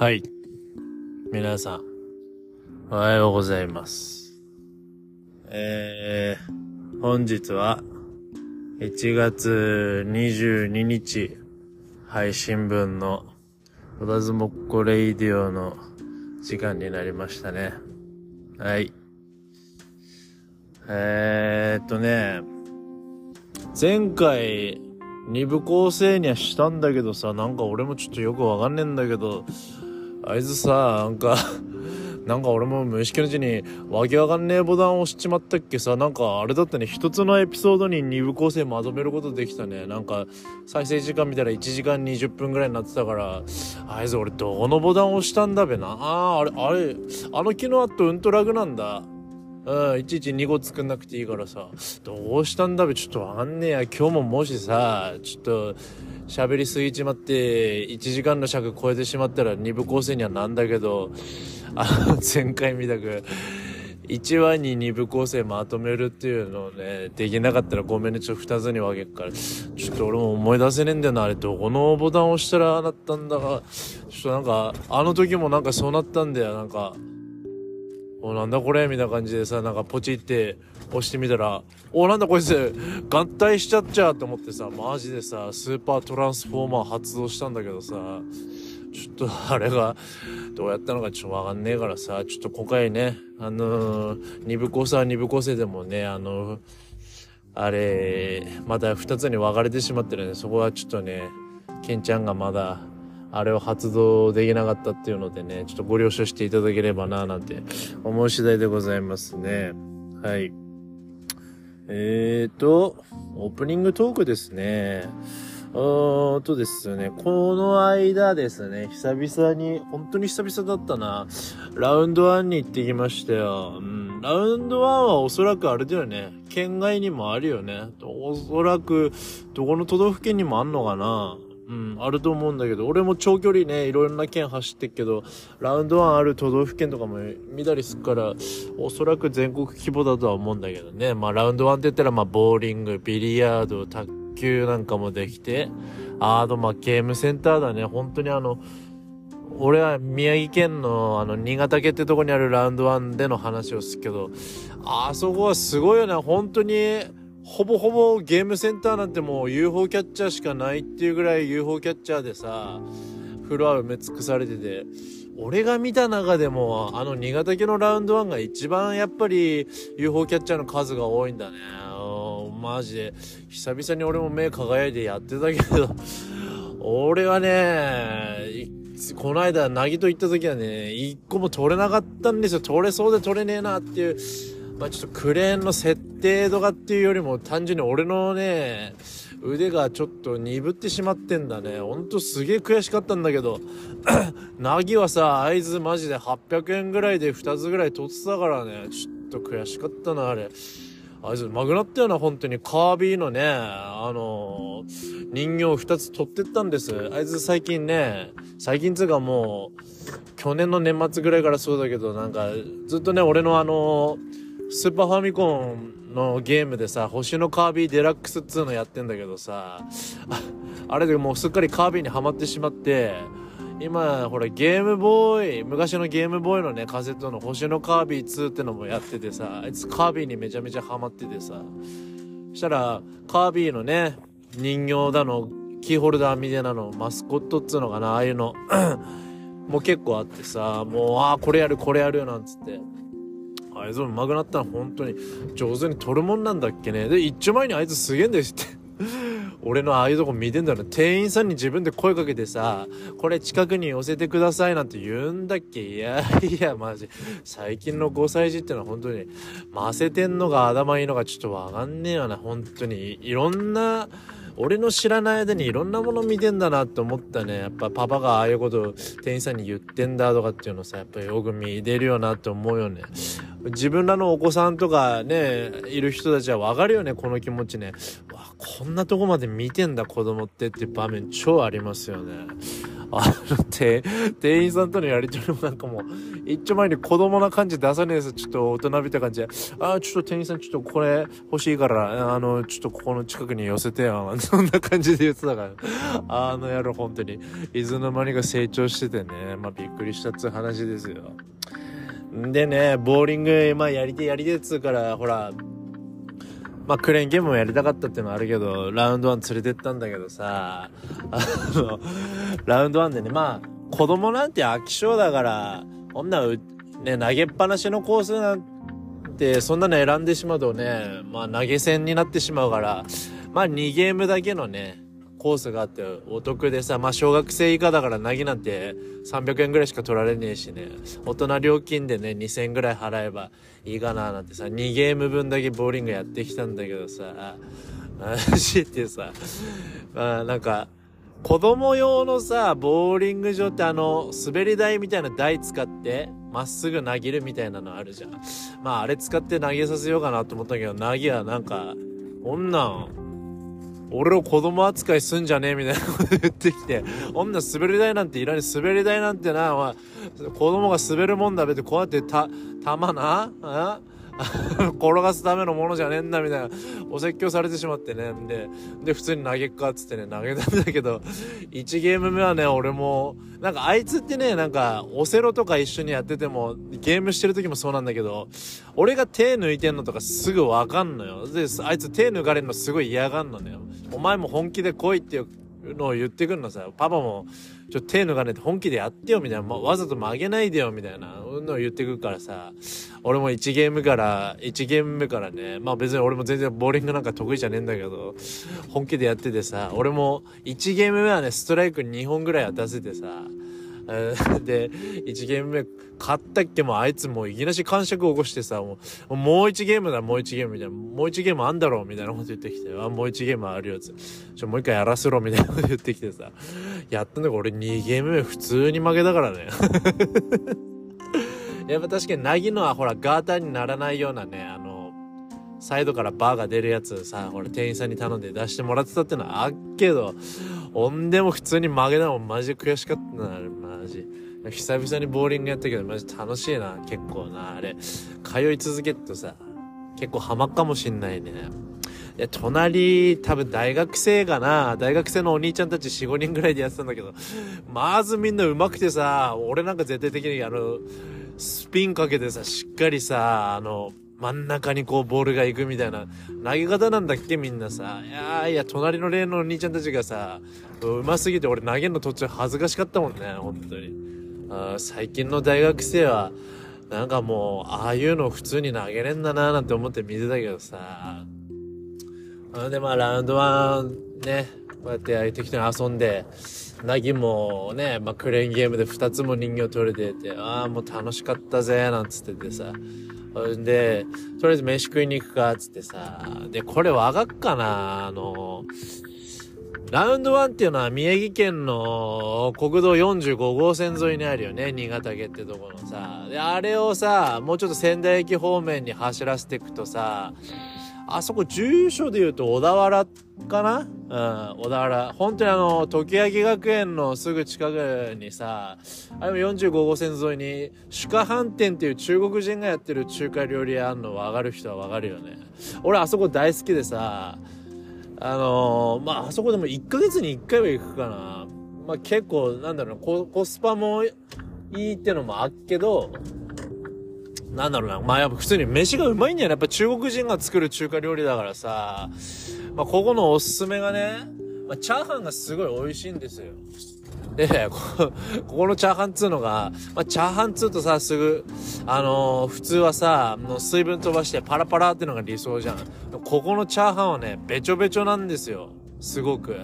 はい。皆さん、おはようございます。えー、本日は、1月22日、配信分の、おだずもっこレイディオの時間になりましたね。はい。えーっとね、前回、二部構成にはしたんだけどさ、なんか俺もちょっとよくわかんねえんだけど、あいつさ、なんか、なんか俺も無意識のうちにわけわかんねえボタンを押しちまったっけさ、なんかあれだったね、一つのエピソードに二部構成まとめることできたね。なんか、再生時間見たら1時間20分ぐらいになってたから、あいつ俺どこのボタンを押したんだべな。あー、あれ、あれ、あの機能あとうんとラグなんだ。うん、いちいち2個作んなくていいからさ、どうしたんだべ、ちょっとわかんねや。今日ももしさ、ちょっと、喋りすぎちまって、1時間の尺超えてしまったら2部構成にはなんだけど、あの、前回みたく、1話に2部構成まとめるっていうのをね、できなかったらごめんね、ちょっと2つに分けっから。ちょっと俺も思い出せねえんだよな、あれ、どこのボタン押したらあなったんだか。ちょっとなんか、あの時もなんかそうなったんだよ、なんか。おなんだこれ？みたいな感じでさなんかポチって押してみたらおなんだこいつ？合体しちゃっちゃうと思ってさマジでさスーパートランスフォーマー発動したんだけどさちょっとあれがどうやったのかちょっとわかんねえからさちょっと今回ねあのー、二部構成は二部構成でもねあのーあれまだ2つに分かれてしまってるねそこはちょっとねケンちゃんがまだあれを発動できなかったっていうのでね、ちょっとご了承していただければななんて思う次第でございますね。はい。えーと、オープニングトークですね。うーんとですね、この間ですね、久々に、本当に久々だったな、ラウンド1に行ってきましたよ。うん、ラウンド1はおそらくあれだよね、県外にもあるよね。おそらく、どこの都道府県にもあんのかな。うん、あると思うんだけど、俺も長距離ね、いろんな県走ってっけど、ラウンド1ある都道府県とかも見たりすっから、おそらく全国規模だとは思うんだけどね。まあ、ラウンド1って言ったら、まあ、ボーリング、ビリヤード、卓球なんかもできて、あと、まあ、ゲームセンターだね。本当にあの、俺は宮城県のあの新潟県ってとこにあるラウンド1での話をするけど、あそこはすごいよね。本当に、ほぼほぼゲームセンターなんてもう UFO キャッチャーしかないっていうぐらい UFO キャッチャーでさ、フロア埋め尽くされてて、俺が見た中でも、あの新潟県のラウンド1が一番やっぱり UFO キャッチャーの数が多いんだね。マジで。久々に俺も目輝いてやってたけど、俺はね、この間、なぎと行った時はね、一個も取れなかったんですよ。取れそうで取れねえなっていう。まあちょっとクレーンの設定とかっていうよりも単純に俺のね、腕がちょっと鈍ってしまってんだね。ほんとすげえ悔しかったんだけど、なぎはさ、合図マジで800円ぐらいで2つぐらい取ってたからね、ちょっと悔しかったな、あれ。あいつ、マグナったよな、本当に。カービィのね、あのー人形2つ取ってったんです。あいつ最近ね、最近つうかもう、去年の年末ぐらいからそうだけど、なんか、ずっとね、俺のあのースーパーファミコンのゲームでさ、星のカービィデラックスっつうのやってんだけどさ、ああれでもうすっかりカービィにはまってしまって、今、ほら、ゲームボーイ、昔のゲームボーイのね、カセットの星のカービィ2ってのもやっててさ、あいつカービィにめちゃめちゃハマっててさ、そしたら、カービィのね、人形だの、キーホルダーみたいなの、マスコットっつうのかな、ああいうの、もう結構あってさ、もう、ああ、これやる、これやるよ、なんつって。あいつも上手くなったら本当に上手に取るもんなんだっけね。で、一丁前にあいつすげえんだよって。俺のああいうとこ見てんだよ。店員さんに自分で声かけてさ、これ近くに寄せてくださいなんて言うんだっけいやいや、マジ。最近の5歳児ってのは本当に、ませてんのが頭いいのかちょっとわかんねえよな。本当に。いろんな、俺の知らない間にいろんなもの見てんだなって思ったね。やっぱパパがああいうことを店員さんに言ってんだとかっていうのさ、やっぱよく見れるよなって思うよね。自分らのお子さんとかね、いる人たちはわかるよね、この気持ちね。わ、こんなとこまで見てんだ子供ってっていう場面超ありますよね。あの、て、店員さんとのやりとりもなんかもう、一丁前に子供な感じ出さねえです。ちょっと大人びた感じで、あ、ちょっと店員さんちょっとこれ欲しいから、あの、ちょっとここの近くに寄せてよ。そんな感じで言ってたから、あの野郎本当に、いつの間にか成長しててね、まあびっくりしたっつう話ですよ。でね、ボーリング、まあやりてやりてっつうから、ほら、まあ、クレーンゲームもやりたかったっていうのはあるけど、ラウンド1連れてったんだけどさ、あの、ラウンド1でね、まあ、子供なんて飽き性だから、こんな、ね、投げっぱなしのコースなんて、そんなの選んでしまうとね、まあ、投げ銭になってしまうから、まあ、2ゲームだけのね、コースがあってお得でさ、まあ小学生以下だからなぎなんて300円ぐらいしか取られねえしね、大人料金でね、2000円ぐらい払えばいいかななんてさ、2ゲーム分だけボーリングやってきたんだけどさ、マジってさ、まあなんか、子供用のさ、ボーリング場ってあの、滑り台みたいな台使って、まっすぐ投げるみたいなのあるじゃん。まああれ使って投げさせようかなと思ったけど、投げはなんか、こんなん、俺を子供扱いすんじゃねえみたいなこと言ってきて、女滑り台なんていらない、滑り台なんてな、お、子供が滑るもんだべって、こうやってた、玉な、あ 転がすためのものじゃねえんだみたいなお説教されてしまってね。でで普通に投げっかっつってね投げたんだけど1ゲーム目はね俺もなんかあいつってねなんかオセロとか一緒にやっててもゲームしてる時もそうなんだけど俺が手抜いてんのとかすぐわかんのよ。であいつ手抜かれるのすごい嫌がんのよお前も本気で来いっていうのを言ってくるのさ。パパもちょっと手抜かねて本気でやってよみたいな、まわざと曲げないでよみたいな。のを言ってくるからさ。俺も1ゲームから1ゲーム目からね。まあ別に俺も全然ボーリングなんか得意じゃねえんだけど本気でやっててさ。俺も1ゲーム目はねストライク2本ぐらい当たせてさ。で、1ゲーム目、勝ったっけ？もあいつもういきなし感触を起こしてさ、もう、もう1ゲームだ、もう1ゲームみたいな、もう1ゲームあんだろうみたいなこと言ってきて、あ、もう1ゲームあるよつ。ちょ、もう一回やらせろみたいなこと言ってきてさ、やったんだけど俺2ゲーム目普通に負けたからね。やっぱ確かになぎのはほらガーターにならないようなね、あの、サイドからバーが出るやつさ、ほら店員さんに頼んで出してもらってたってのはあっけど、ほんでも普通に負けたもんマジ悔しかったな、マジ。久々にボーリングやったけどマジ楽しいな結構なあれ。通い続けるとさ結構ハマっかもしんないね。で隣多分大学生かな。大学生のお兄ちゃんたち45人ぐらいでやってたんだけどまずみんな上手くてさ俺なんか絶対的にあのスピンかけてさしっかりさあの真ん中にこうボールが行くみたいな投げ方なんだっけみんなさ。いやいや、隣の例のお兄ちゃんたちがさ、うますぎて俺投げるの途中恥ずかしかったもんね、本当に。最近の大学生は、なんかもう、ああいうの普通に投げれんだなーなんて思って見てたけどさ。で、まあ、ラウンドワン、ね、こうやって相手人に遊んで、なぎもね、まあ、クレーンゲームで2つも人形取れてて、ああ、もう楽しかったぜ、なんつっててさ。で、とりあえず飯食いに行くか、つってさ。で、これわかっかなあの、ラウンド1っていうのは宮城県の国道45号線沿いにあるよね。新潟県ってとこのさ。で、あれをさ、もうちょっと仙台駅方面に走らせていくとさ、あそこ住所で言うと小田原かな？うん、小田原。本当にあの、時明学園のすぐ近くにさ、あれも45号線沿いに、主家飯店っていう中国人がやってる中華料理屋あんの分かる人は分かるよね。俺あそこ大好きでさ、あのー、まあ、あそこでも1ヶ月に1回は行くかな。まあ結構、なんだろうコ、コスパもいいってのもあっけど、なんだろうな。まあやっぱ普通に飯がうまいんだよね。やっぱ中国人が作る中華料理だからさ。まあここのおすすめがね、まあ、チャーハンがすごい美味しいんですよ。で、ここのチャーハンっつうのが、まあ、チャーハンっつうとさ、すぐ、あのー、普通はさ、の水分飛ばしてパラパラってのが理想じゃん。ここのチャーハンはね、べちょべちょなんですよ。すごく。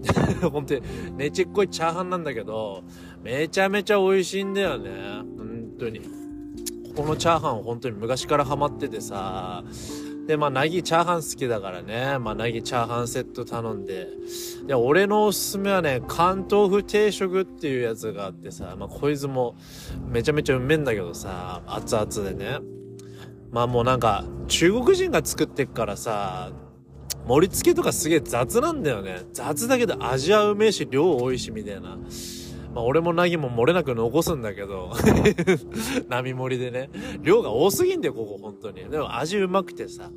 本当に、ねちっこいチャーハンなんだけど、めちゃめちゃ美味しいんだよね。本当に。このチャーハン本当に昔からハマっててさ、で、まあ、なぎチャーハン好きだからね、まあ、なぎチャーハンセット頼んで、で、俺のおすすめはね、関東風定食っていうやつがあってさ、まあ、こいつもめちゃめちゃうめんだけどさ、熱々でね。まあもうなんか、中国人が作ってっからさ、盛り付けとかすげえ雑なんだよね。雑だけど味はうめえし、量多いし、みたいな。まあ俺もナギも漏れなく残すんだけど、波盛りでね。量が多すぎんだよ、ここ、本当に。でも味うまくてさ。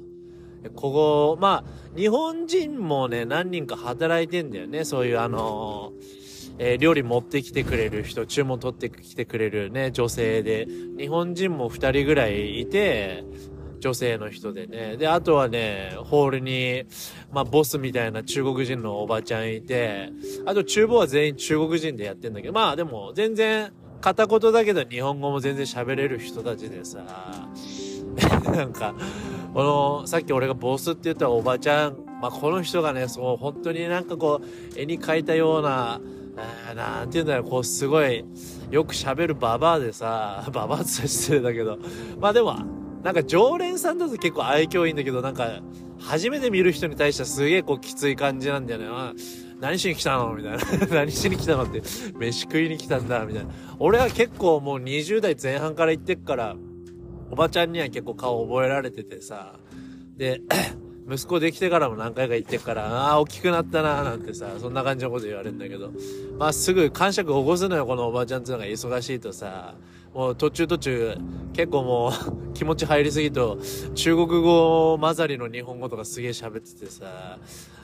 ここ、まあ、日本人もね、何人か働いてんだよね。そういうあのーえー、料理持ってきてくれる人、注文取ってきてくれるね、女性で、日本人も2人ぐらいいて、女性の人でね。で、あとはね、ホールに、まあ、ボスみたいな中国人のおばちゃんいて、あと厨房は全員中国人でやってんだけど、まあでも全然、片言だけど日本語も全然喋れる人たちでさ、なんか、この、さっき俺がボスって言ったおばちゃん、まあ、この人がね、そう、本当になんかこう、絵に描いたような、えなんて言うんだろう、こう、すごい、よく喋るババアでさ、ババアって失礼だけど、まあでも、なんか常連さんだと結構愛嬌いいんだけど、なんか、初めて見る人に対してはすげえこうきつい感じなんだよね。何しに来たのみたいな。何しに来たのって、飯食いに来たんだみたいな。俺は結構もう20代前半から行ってっから、おばちゃんには結構顔覚えられててさ。で、息子できてからも何回か行ってっから、ああ、大きくなったなーなんてさ、そんな感じのこと言われるんだけど、まあすぐ感触起こすのよ、このおばちゃんっていうのが忙しいとさ、もう途中途中、結構もう気持ち入りすぎと、中国語混ざりの日本語とかすげえ喋っててさ、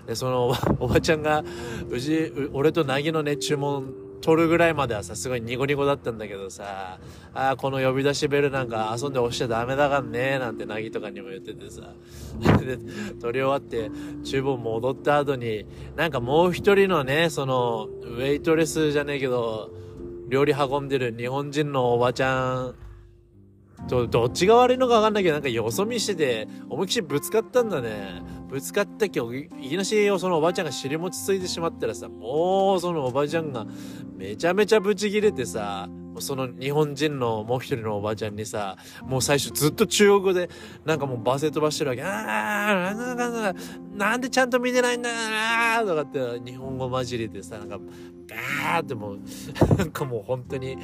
で、その おばちゃんが、うち、俺となぎのね、注文取るぐらいまではさ、すごいニコニコだったんだけどさ、ああ、この呼び出しベルなんか遊んで押しちゃダメだかんねなんてなぎとかにも言っててさ。で、取り終わって、厨房戻った後に、なんかもう一人のね、その、ウェイトレスじゃねえけど、料理運んでる日本人のおばちゃんと、どっちが悪いのかわかんないけど、なんかよそ見してて、思いっきりぶつかったんだね。ぶつかった今日、いきなしそのおばちゃんが尻餅ついてしまったらさ、もうそのおばちゃんがめちゃめちゃブチ切れてさ、その日本人のもう一人のおばちゃんにさ、もう最初ずっと中国語でなんかもう罵声飛ばしてるわけ。ああ、なんかなんでちゃんと見てないんだあとかって日本語混じりでさ、なんか、ガーってもう、なんかもう本当に、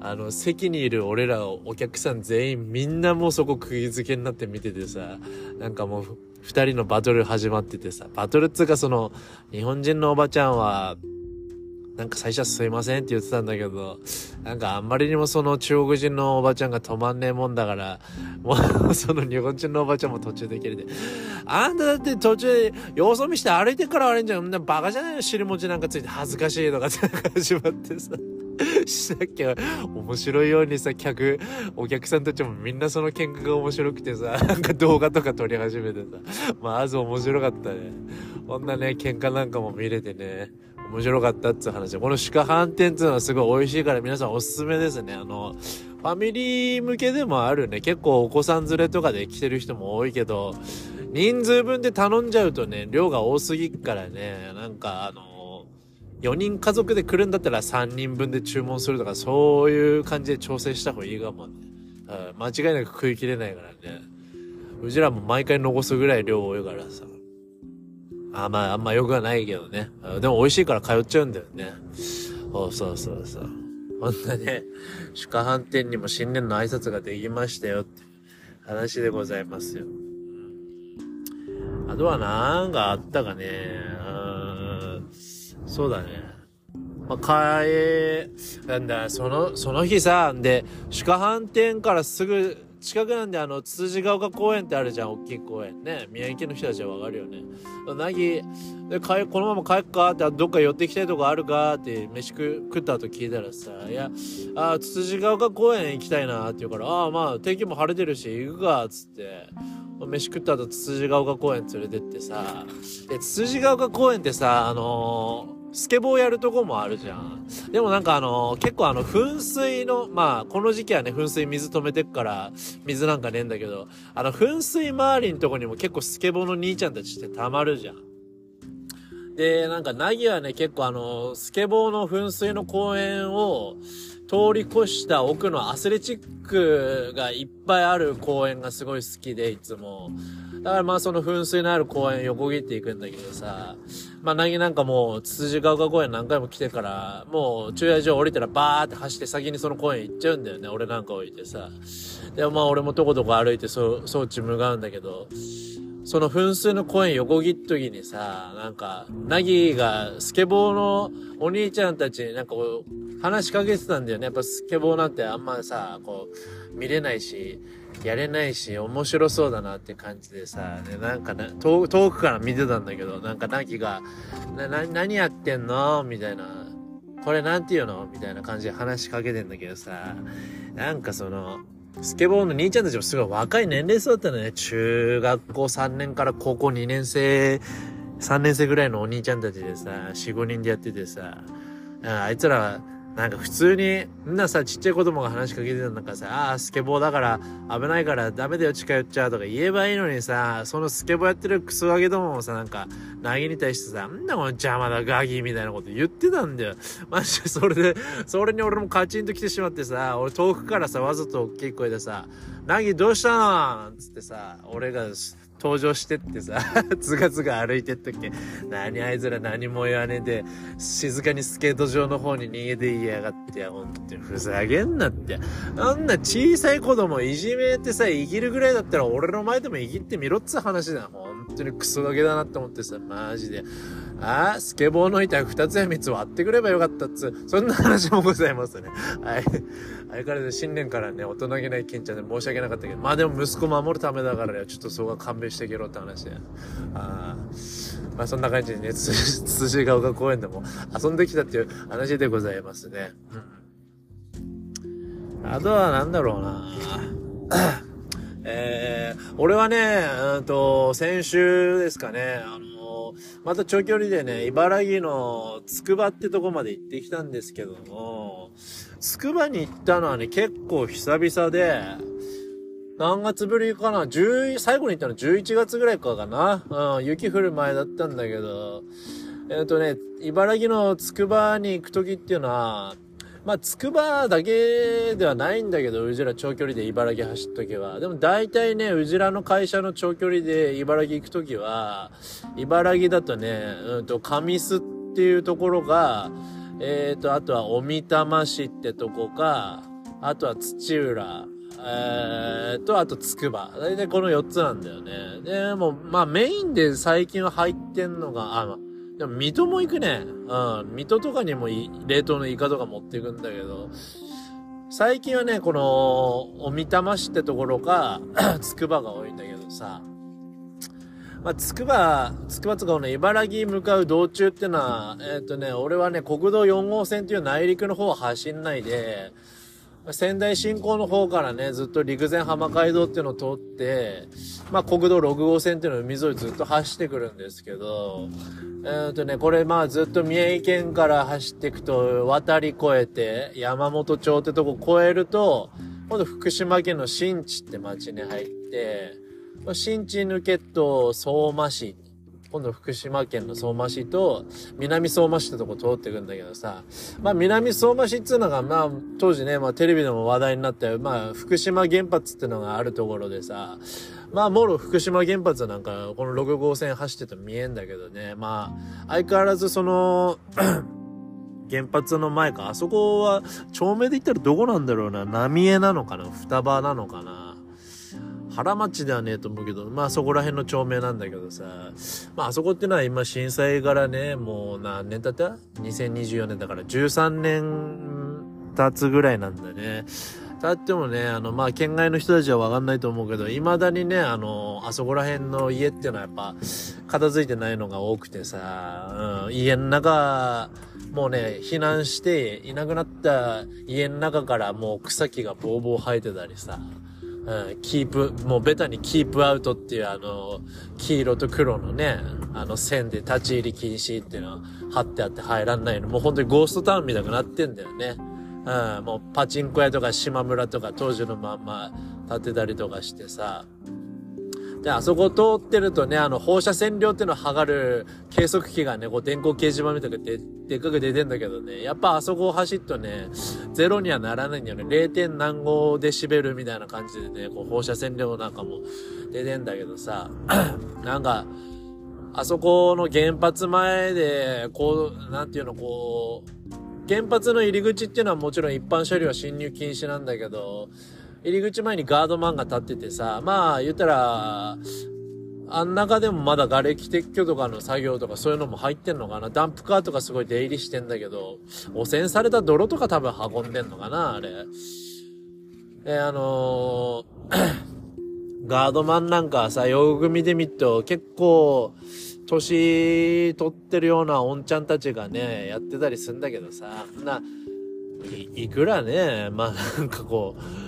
あの、席にいる俺らお客さん全員みんなもうそこ釘付けになって見ててさ、なんかもう二人のバトル始まっててさ、バトルっつうかその、日本人のおばちゃんは、なんか最初はすいませんって言ってたんだけど、なんかあんまりにもその中国人のおばちゃんが止まんねえもんだから、もうその日本人のおばちゃんも途中で切れて、あんただって途中で様子見して歩いてから悪いんじゃん。んバカじゃないの尻餅なんかついて恥ずかしいとかって始まってさ。したっけ？面白いようにさ、客、お客さんたちもみんなその喧嘩が面白くてさ、なんか動画とか撮り始めてさ、まず面白かったね。こんなね、喧嘩なんかも見れてね、面白かったっつう話この鹿飯店っていうのはすごい美味しいから皆さんおすすめですね。あの、ファミリー向けでもあるね。結構お子さん連れとかで来てる人も多いけど、人数分で頼んじゃうとね、量が多すぎっからね、なんかあの、4人家族で来るんだったら3人分で注文するとか、そういう感じで調整した方がいいかもね。間違いなく食い切れないからね。うちらも毎回残すぐらい量多いからさ。あまあ、あんま良くはないけどね。でも美味しいから通っちゃうんだよね。そうそうそうそう。こんなね、宿飯店にも新年の挨拶ができましたよって話でございますよ。あとはなんかあったかね。そうだね。まあ、かえ、なんだ、その、その日さ、んで、鹿飯店からすぐ近くなんで、あの、つつじが丘公園ってあるじゃん、大きい公園ね。宮城県の人たちはわかるよね。なぎ、で、帰、このまま帰っかって、どっか寄ってきたいとこあるかって、飯食食った後聞いたらさ、いや、あ、つつじが丘公園行きたいなって言うから、ああ、まあ、天気も晴れてるし、行くか、っつって。飯食った後、つつじが丘公園連れてってさ、で、つつじが丘公園ってさ、あのースケボーやるとこもあるじゃん。でもなんかあの、結構あの、噴水の、まあ、この時期はね、噴水水止めてくから、水なんかねえんだけど、あの、噴水周りのとこにも結構スケボーの兄ちゃんたちってたまるじゃん。で、なんか、なぎはね、結構あの、スケボーの噴水の公園を、通り越した奥のアスレチックがいっぱいある公園がすごい好きで、いつも。だからまあその噴水のある公園横切っていくんだけどさ、まあ、なぎなんかもう、つつじが丘公園何回も来てから、もう、駐車場降りたらバーって走って先にその公園行っちゃうんだよね。俺なんか置いてさ。でまあ、俺もとことこ歩いて、そう、装置向かうんだけど、その分数の公園横切っときにさ、なんか、なぎがスケボーのお兄ちゃんたちになんかこう、話しかけてたんだよね。やっぱスケボーなんてあんまさ、こう、見れないし、やれないし、面白そうだなって感じでさ、ね、なんかね、遠くから見てたんだけど、なんかなぎが、な、な、何やってんの？みたいな。これなんて言うの？みたいな感じで話しかけてんだけどさ、なんかその、スケボーの兄ちゃんたちもすごい若い年齢層だったのね。中学校3年から高校2年生、3年生ぐらいのお兄ちゃんたちでさ、4、5人でやっててさ、あいつら、なんか普通に、みんなさ、ちっちゃい子供が話しかけてたんだからさ、ああ、スケボーだから危ないからダメだよ、近寄っちゃうとか言えばいいのにさ、そのスケボーやってるクソガキどももさ、なんか、ナギに対してさ、んだこの邪魔だガギみたいなこと言ってたんだよ。マジで、それで、それに俺もカチンと来てしまってさ、俺遠くからさ、わざと大きい声でさ、ナギどうしたの？つってさ、俺が、登場してってさ、つがつが歩いてったっけ。何あいつら何も言わねえで、静かにスケート場の方に逃げていやがってや、ほんとにふざけんなって。あんな小さい子供いじめてさ、いぎるぐらいだったら俺の前でもいぎってみろっつ話だ。ほんとにクソガキだなって思ってさ、マジで。ああスケボーの板二つや三つ割ってくればよかったっつ、そんな話もございますね。はい。相変わらず新年からね、大人げないケンちゃんで申し訳なかったけど、まあでも息子守るためだからね、ちょっとそこは勘弁していけろって話で。ああまあそんな感じでね、つ、つじが丘公園でも遊んできたっていう話でございますね。うん。あとはなんだろうなえー、俺はね、うんと、先週ですかね、あの、また長距離でね、茨城のつくばってとこまで行ってきたんですけども、つくばに行ったのはね、結構久々で、何月ぶりかな ?10、最後に行ったの11月ぐらいかかなうん、雪降る前だったんだけど、えっ、ー、とね、茨城のつくばに行くときっていうのは、まあ、つくばだけではないんだけど、うちら長距離で茨城走っとけば。でも大体ね、うちらの会社の長距離で茨城行くときは、茨城だとね、うんと、上須っていうところが、えっ、ー、と、あとは、小見玉市ってとこか、あとは土浦、えー、と、あと、つくば。大体この4つなんだよね。でも、まあ、メインで最近は入ってんのが、あ、でも、水戸も行くね。うん。水戸とかにも冷凍のイカとか持っていくんだけど、最近はね、この、おみたま市ってところか、つくばが多いんだけどさ、まあ、つくば、つくばつかこの茨城に向かう道中ってのは、えっ、ー、とね、俺はね、国道4号線っていう内陸の方を走んないで、仙台新港の方からね、ずっと陸前浜街道っていうのを通って、まあ国道6号線っていうのを海沿いずっと走ってくるんですけど、えっ、とね、これまあずっと三重県から走っていくと、渡り越えて、山本町ってとこ越えると、今度福島県の新地って町に入って、新地抜けと相馬市今度福島県の相馬市と南相馬市ってとこ通ってくんだけどさ、まあ南相馬市っていうのが、まあ当時ね、まあテレビでも話題になったよ。まあ福島原発っていうのがあるところでさ、まあもろ福島原発なんかこの6号線走ってて見えんだけどね、まあ相変わらずその 原発の前か、あそこは、町名で言ったらどこなんだろうな、浪江なのかな。双葉なのかな。原町ではねえと思うけど、まあそこら辺の町名なんだけどさ、まああそこってのは今震災からね、もう何年経った ?2024 年だから。13年経つぐらいなんだね。経ってもね、あの、まあ、県外の人たちはわかんないと思うけど、未だにね、あの、あそこら辺の家っていうのはやっぱ、片付いてないのが多くてさ、うん、家の中、もうね、避難していなくなった家の中からもう草木がボーボー生えてたりさ、うん、キープ、もうベタにキープアウトっていうあの、黄色と黒のね、あの線で立ち入り禁止っていうのは貼ってあって入らんないの。もう本当にゴーストタウンみたいになってんだよね。うん、もうパチンコ屋とか島村とか当時のまんま建てたりとかしてさ。で、あそこ通ってるとね、あの、放射線量っていうのを測る計測器がね、こう電光掲示板みたいででっかく出てんだけどね、やっぱあそこを走っとね、ゼロにはならないんだよね。0. 何号デシベルみたいな感じでね、こう放射線量なんかも出てんだけどさ、なんか、あそこの原発前で、こう、なんていうの、こう、原発の入り口っていうのはもちろん一般車両は進入禁止なんだけど、入り口前にガードマンが立っててさ、まあ言ったら、あん中でもまだ瓦礫撤去とかの作業とかそういうのも入ってんのかなダンプカーとかすごい出入りしてんだけど、汚染された泥とか多分運んでんのかなあれ。え、あのー、ガードマンなんかさ、よく見てみると結構、年取ってるようなおんちゃんたちがね、やってたりすんだけどさ、な、いいくらね、まあなんかこう、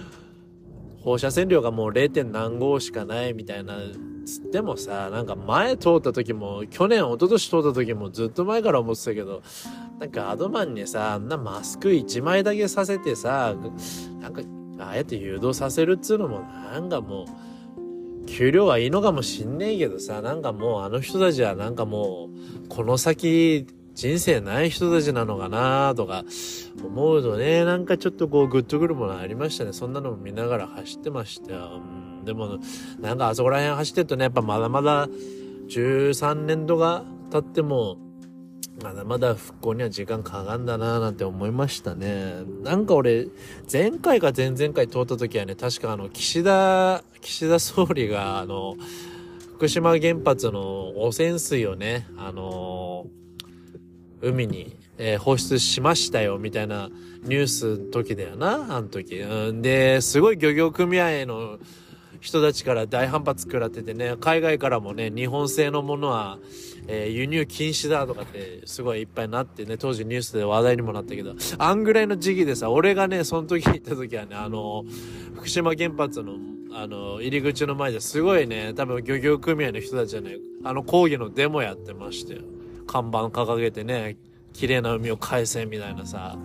放射線量がもう 0. 何号しかないみたいな、つってもさ、なんか前通った時も、去年、一昨年通った時もずっと前から思ってたけど、なんかアドマンにさ、あんなマスク1枚だけさせてさ、なんか、ああやって誘導させるっつうのも、なんかもう、給料はいいのかもしんねえけどさ、なんかもうあの人たちはなんかもう、この先、人生ない人たちなのかなとか思うとね、なんかちょっとこうグッとくるものありましたね。そんなのも見ながら走ってましたよ。うん、でも、なんかあそこら辺走ってるとね、やっぱまだまだ13年度が経っても、まだまだ復興には時間かかんだなーなんて思いましたね。なんか俺、前回か前々回通った時はね、確かあの、岸田、岸田総理があの、福島原発の汚染水をね、あの海に、えー、放出しましたよ、みたいなニュースの時だよな、あの時。うん、で、すごい漁業組合の人たちから大反発食らっててね、海外からもね、日本製のものは、えー、輸入禁止だとかってすごいいっぱいなってね、当時ニュースで話題にもなったけど、あんぐらいの時期でさ、俺がね、その時行った時はね、あの、福島原発の、あの、入り口の前ですごいね、多分漁業組合の人たちはね、あの抗議のデモやってましたよ。看板掲げてね、綺麗な海を返せみたいなさ、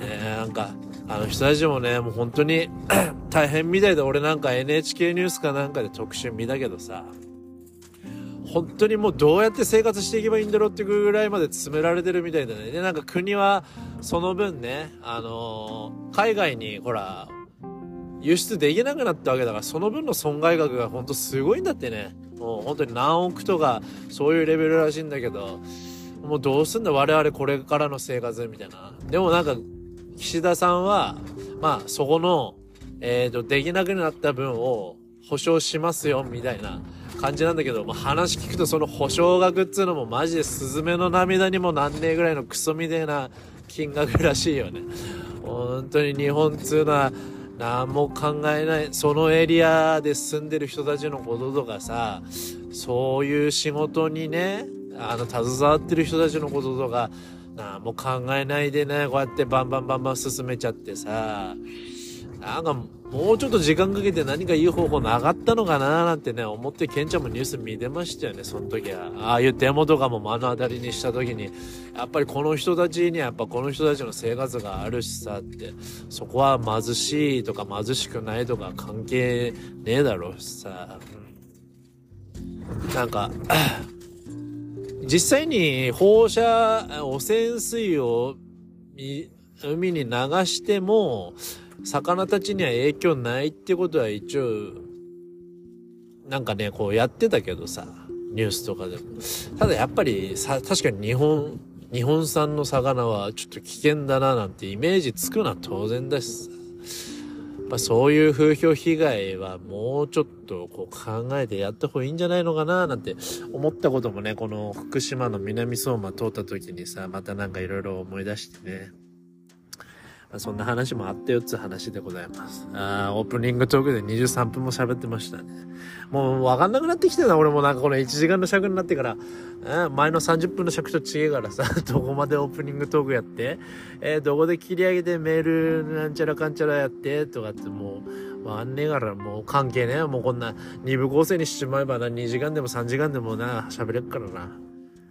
えー、なんか、あの人たちもね、もう本当に 大変みたいで、俺なんか NHK ニュースかなんかで特集見たけどさ、本当にもうどうやって生活していけばいいんだろうっていうぐらいまで詰められてるみたいだね。で、なんか国はその分ね、あのー、海外にほら、輸出できなくなったわけだから、その分の損害額が本当すごいんだってね。もう本当に何億とか、そういうレベルらしいんだけど、もうどうすんだ我々これからの生活みたいな。でもなんか、岸田さんは、まあそこの、えっ、ー、と、できなくなった分を保証しますよ、みたいな感じなんだけど、まあ話聞くとその保証額っつうのもマジでスズメの涙にもなんねえぐらいのクソみたいな金額らしいよね。本当に日本っつうのは、何も考えない、そのエリアで住んでる人たちのこととかさ、そういう仕事にね、あの、携わってる人たちのこととか、何も考えないでね、こうやってバンバンバンバン進めちゃってさ、なんか、もうちょっと時間かけて何かいい方法なかったのかななんてね、思って、ケンちゃんもニュース見てましたよね、その時は。ああいうデモとかも目の当たりにした時に、やっぱりこの人たちにはやっぱこの人たちの生活があるしさって、そこは貧しいとか貧しくないとか関係ねえだろうしさ。なんか、実際に放射、汚染水を海に流しても、魚たちには影響ないってことは一応、なんかね、こうやってたけどさ、ニュースとかでも。ただやっぱりさ、確かに日本、日本産の魚はちょっと危険だななんてイメージつくのは当然だしさ。まあ、そういう風評被害はもうちょっとこう考えてやった方がいいんじゃないのかななんて思ったこともね、この福島の南相馬通った時にさ、またなんかいろいろ思い出してね。そんな話もあったよっつ話でございます。あオープニングトークで23分も喋ってましたね。もうわかんなくなってきてた俺もなんかこの1時間の尺になってから、前の30分の尺と違えからさ、どこまでオープニングトークやって、えー、どこで切り上げてメールなんちゃらかんちゃらやって？とかってもう、わかんねえからもう関係ねえもうこんな2部構成にしちまえばな、2時間でも3時間でもな、喋れっからな。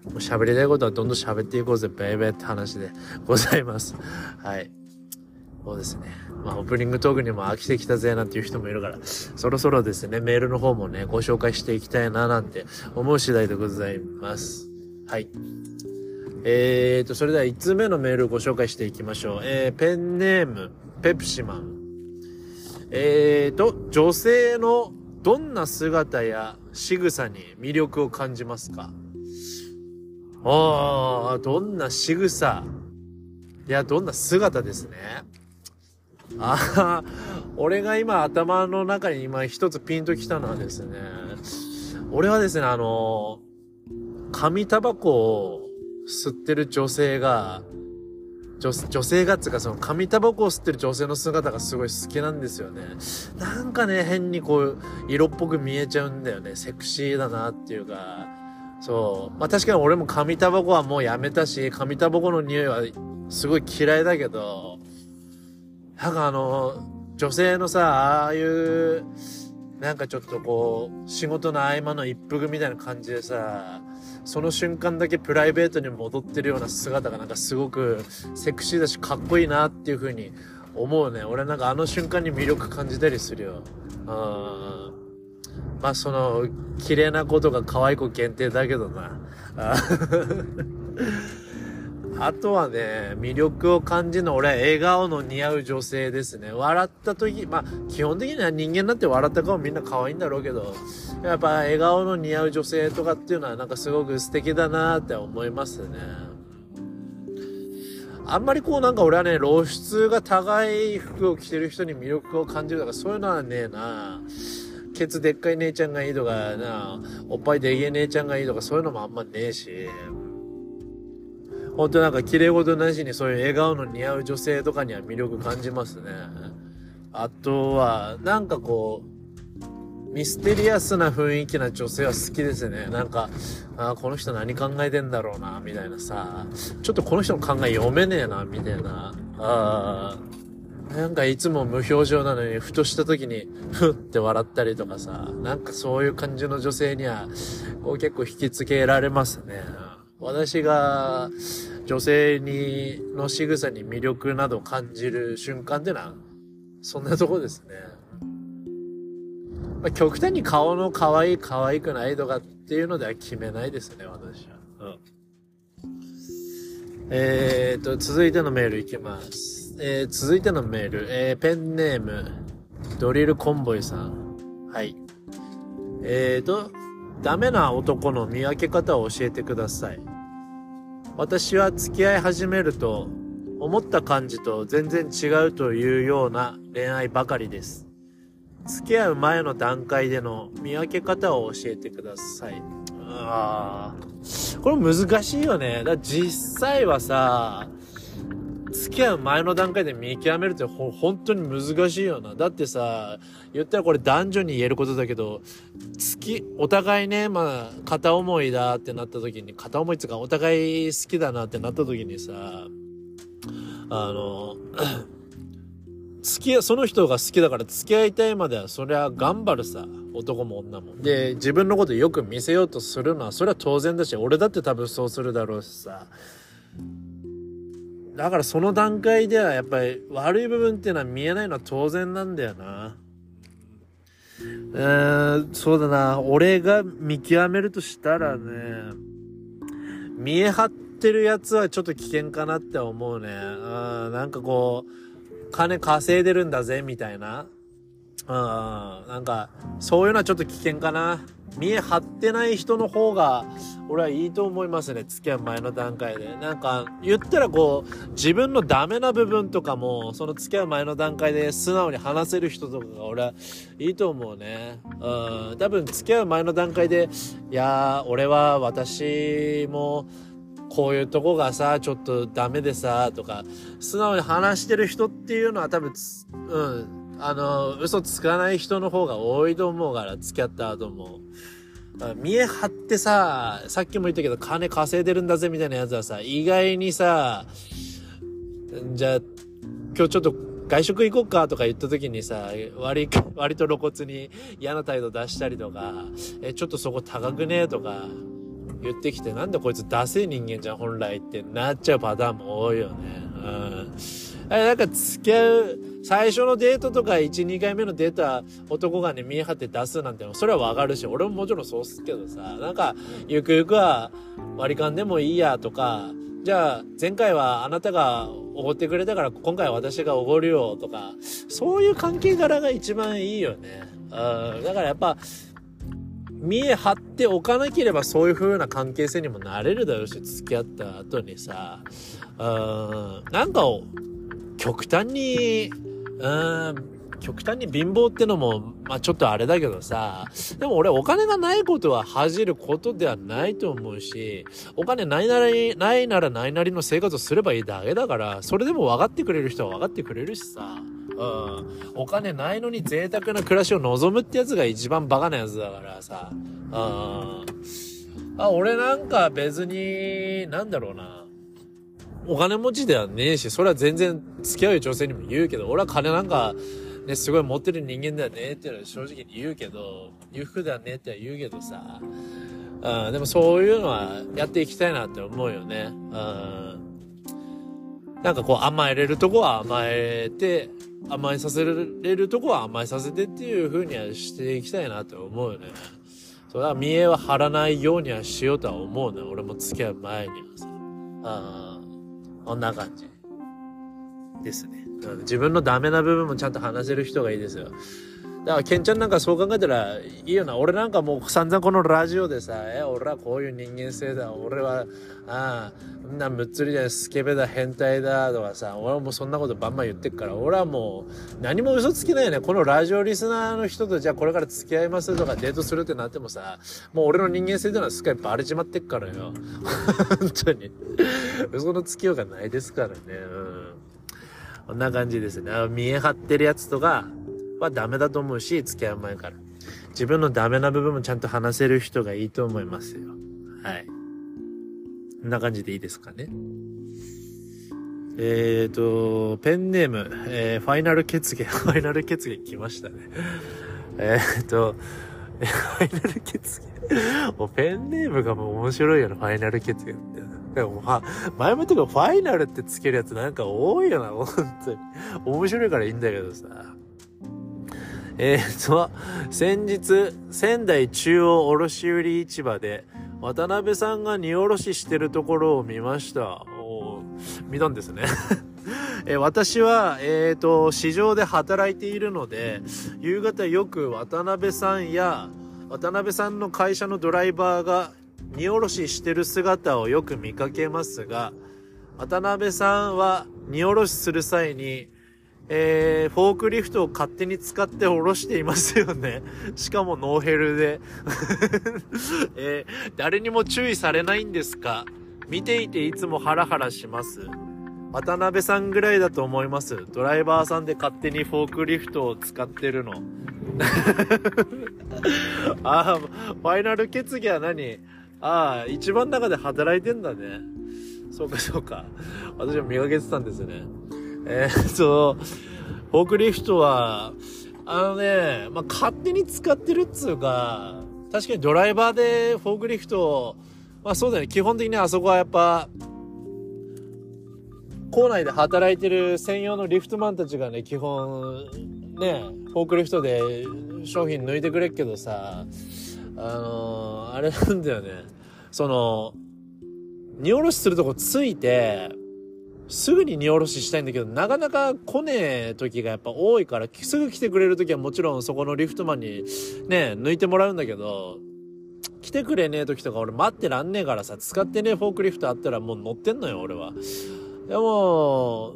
もう喋りたいことはどんどん喋っていこうぜ、ベイベーって話でございます。はい。そうですね。まあ、オープニングトークにも飽きてきたぜなんていう人もいるから、そろそろですね、メールの方もね、ご紹介していきたいななんて思う次第でございます。はい。えーと、それでは5つ目のメールをご紹介していきましょう。えー、ペンネーム、ペプシマン。えーと、女性のどんな姿や仕草に魅力を感じますか？ああ、どんな仕草。いや、どんな姿ですね。ああ、俺が今頭の中に今一つピンときたのはですね、俺はですね、あの、紙タバコを吸ってる女性が、女女性がっつうかその紙タバコを吸ってる女性の姿がすごい好きなんですよね。なんかね、変にこう、色っぽく見えちゃうんだよね。セクシーだなっていうか。そう。まあ確かに俺も紙タバコはもうやめたし、紙タバコの匂いはすごい嫌いだけど、なんかあの、女性のさ、ああいう、なんかちょっとこう、仕事の合間の一服みたいな感じでさ、その瞬間だけプライベートに戻ってるような姿がなんかすごくセクシーだしかっこいいなっていう風に思うね。俺なんかあの瞬間に魅力感じたりするよ。うん。まあその、綺麗な子とか可愛い子限定だけどな。あとはね、魅力を感じるの俺は笑顔の似合う女性ですね。笑った時、まあ基本的には人間だって笑った顔みんな可愛いんだろうけど、やっぱ笑顔の似合う女性とかっていうのはなんかすごく素敵だなって思いますね。あんまりこうなんか俺はね、露出が高い服を着てる人に魅力を感じるとかそういうのはねえな。ケツでっかい姉ちゃんがいいとかな、おっぱいでげえ姉ちゃんがいいとかそういうのもあんまねえし。本当なんか綺麗事なしにそういう笑顔の似合う女性とかには魅力感じますね。あとは、なんかこう、ミステリアスな雰囲気な女性は好きですね。なんか、あこの人何考えてんだろうな、みたいなさ。ちょっとこの人の考え読めねえな、みたいな。あなんかいつも無表情なのに、ふとした時に、ふって笑ったりとかさ。なんかそういう感じの女性には、こう結構引きつけられますね。私が女性に、の仕草に魅力など感じる瞬間ってのは、そんなとこですね。まあ、極端に顔の可愛い可愛くないとかっていうのでは決めないですね、私は。うん。えーと、続いてのメールいきます。えー、続いてのメール、えー、ペンネーム、ドリルコンボイさん。はい。えーと、ダメな男の見分け方を教えてください。私は付き合い始めると思った感じと全然違うというような恋愛ばかりです。付き合う前の段階での見分け方を教えてください。ああ。これ難しいよね。だ実際はさ、付き合う前の段階で見極めるってほ本当に難しいよな。だってさ、言ったらこれ男女に言えることだけど、好き、お互いね、まあ、片思いだってなった時に、片思いっていうかお互い好きだなってなった時にさ、あの、付き合、その人が好きだから付き合いたいまでは、そりゃ頑張るさ。男も女も。で、自分のことよく見せようとするのは、それは当然だし、俺だって多分そうするだろうしさ。だからその段階ではやっぱり悪い部分っていうのは見えないのは当然なんだよな。えー、そうだな。俺が見極めるとしたらね、見え張ってるやつはちょっと危険かなって思うね。うん、なんかこう、金稼いでるんだぜ、みたいな。うん、なんか、そういうのはちょっと危険かな。見え張ってない人の方が、俺はいいと思いますね。付き合う前の段階で。なんか、言ったらこう、自分のダメな部分とかも、その付き合う前の段階で素直に話せる人とかが俺はいいと思うね。うん。多分付き合う前の段階で、いや、俺は私も、こういうとこがさ、ちょっとダメでさ、とか、素直に話してる人っていうのは多分、うん、あの、嘘つかない人の方が多いと思うから、付き合った後も。見え張ってさ、さっきも言ったけど、金稼いでるんだぜみたいなやつはさ、意外にさ、じゃあ、今日ちょっと外食行こうかとか言った時にさ、割、割と露骨に嫌な態度出したりとか、え、ちょっとそこ高くねとか言ってきて、なんでこいつダセ人間じゃん、本来ってなっちゃうパターンも多いよね。うん。えなんか付き合う、最初のデートとか1、2回目のデートは男がね、見え張って出すなんてそれはわかるし、俺ももちろんそうっすけどさ、なんか、ゆくゆくは割り勘でもいいやとか、じゃあ、前回はあなたがおごってくれたから今回は私がおごるよとか、そういう関係柄が一番いいよね。うん、だからやっぱ、見え張っておかなければそういう風な関係性にもなれるだろうし、付き合った後にさ、うん、なんかを極端に、うん、極端に貧乏ってのも、まあちょっとあれだけどさ、でも俺お金がないことは恥じることではないと思うし、お金ないならないならないなりの生活をすればいいだけだから、それでも分かってくれる人は分かってくれるしさ。うん。お金ないのに贅沢な暮らしを望むってやつが一番バカなやつだからさ。うん。あ、俺なんか別に、なんだろうな。お金持ちではねえし、それは全然付き合う女性にも言うけど、俺は金なんか、ね、すごい持ってる人間だよねっていうのは正直に言うけど、裕福だねっては言うけどさ、うん、でもそういうのはやっていきたいなって思うよね。うん。なんかこう甘えれるとこは甘えて、甘えさせれるとこは甘えさせてっていう風にはしていきたいなって思うよね。それは見栄は張らないようにはしようとは思うね。俺も付き合う前にはさ。ああ、こんな感じ。ですね。自分のダメな部分もちゃんと話せる人がいいですよ。だから、ケンちゃんなんかそう考えたらいいよな。俺なんかもう散々このラジオでさ、え、俺はこういう人間性だ。俺は、ああん、なむっつりだよ、スケベだ、変態だ、とかさ、俺はもうそんなことバンバン言ってっから、俺はもう何も嘘つきないよね。このラジオリスナーの人とじゃあこれから付き合いますとかデートするってなってもさ、もう俺の人間性っていうのはすっかりバレちまってっからよ。本当に。嘘のつきようがないですからね。うんこんな感じですね。見え張ってるやつとかはダメだと思うし、付き合う前から。自分のダメな部分もちゃんと話せる人がいいと思いますよ。はい。こんな感じでいいですかね。えっ、ー、と、ペンネーム、えー、ファイナル決議、ファイナル決議来ましたね。えっ、ー、と、ファイナル決議？もうペンネームがもう面白いよな、ファイナル決議って。でもまあ、前も言ったけど、ファイナルってつけるやつなんか多いよな、本当に。面白いからいいんだけどさ。えー、と、先日、仙台中央卸売市場で、渡辺さんが荷下ろししてるところを見ました。お見たんですね。え私は、えっ、ー、と、市場で働いているので、夕方よく渡辺さんや、渡辺さんの会社のドライバーが荷下ろししてる姿をよく見かけますが、渡辺さんは荷下ろしする際に、えー、フォークリフトを勝手に使って下ろしていますよね。しかもノーヘルで。えー、誰にも注意されないんですか見ていていつもハラハラします。渡辺さんぐらいだと思います。ドライバーさんで勝手にフォークリフトを使ってるの。あ、ファイナル決議は何？ああ、一番中で働いてんだね。そうか、そうか。私も見かけてたんですね。えー、っと、フォークリフトは、あのね、まあ、勝手に使ってるっつうか、確かにドライバーでフォークリフトを、まあそうだね、基本的にあそこはやっぱ、校内で働いてる専用のリフトマンたちがね、基本、ね、フォークリフトで商品抜いてくれっけどさ、あのー、あれなんだよね。その、荷下ろしするとこついて、すぐに荷下ろししたいんだけど、なかなか来ねえ時がやっぱ多いから、すぐ来てくれる時はもちろんそこのリフトマンにね、抜いてもらうんだけど、来てくれねえ時とか俺待ってらんねえからさ、使ってねえフォークリフトあったらもう乗ってんのよ、俺は。でも、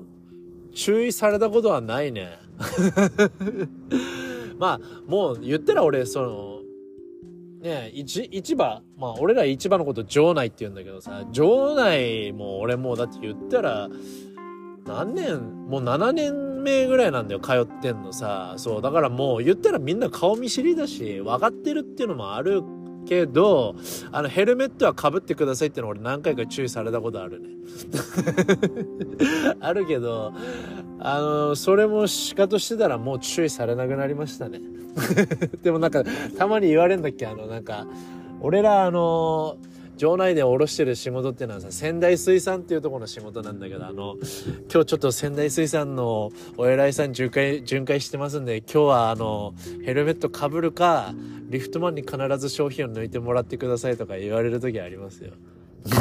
注意されたことはないね。まあ、もう言ったら俺、その、ね市、市場まあ、俺ら市場のこと場内って言うんだけどさ、場内も俺もうだって言ったら、何年もう7年目ぐらいなんだよ、通ってんのさ。そう、だからもう言ったらみんな顔見知りだし、分かってるっていうのもあるけど、あの、ヘルメットはかぶってくださいっての俺何回か注意されたことあるね。あるけど、あの、それも仕方してたらもう注意されなくなりましたね。でもなんか、たまに言われるんだっけ？あの、なんか、俺らあの、場内で下ろしてる仕事っていうのはさ、仙台水産っていうところの仕事なんだけど、あの、今日ちょっと仙台水産のお偉いさん巡回、巡回してますんで、今日はあの、ヘルメットかぶるか、リフトマンに必ず商品を抜いてもらってくださいとか言われる時ありますよ。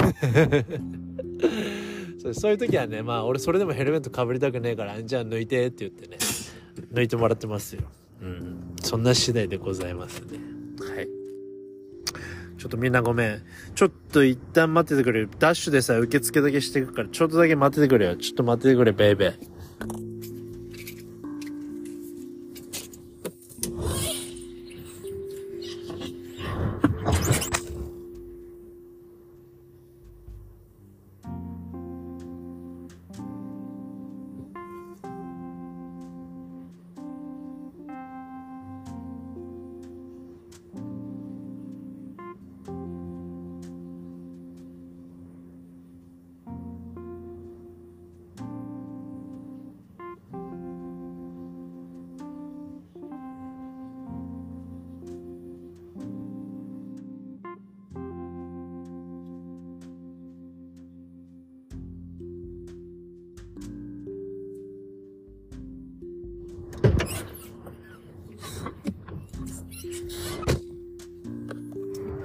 そうそういう時はね、まあ俺それでもヘルメットかぶりたくねえから、じゃあ抜いてって言ってね、抜いてもらってますよ。うん。そんな次第でございますね。ちょっとみんなごめん。ちょっと一旦待っててくれ。ダッシュでさ、受付だけしていくから、ちょっとだけ待っててくれよ。ちょっと待っててくれ、ベイベー。Okay.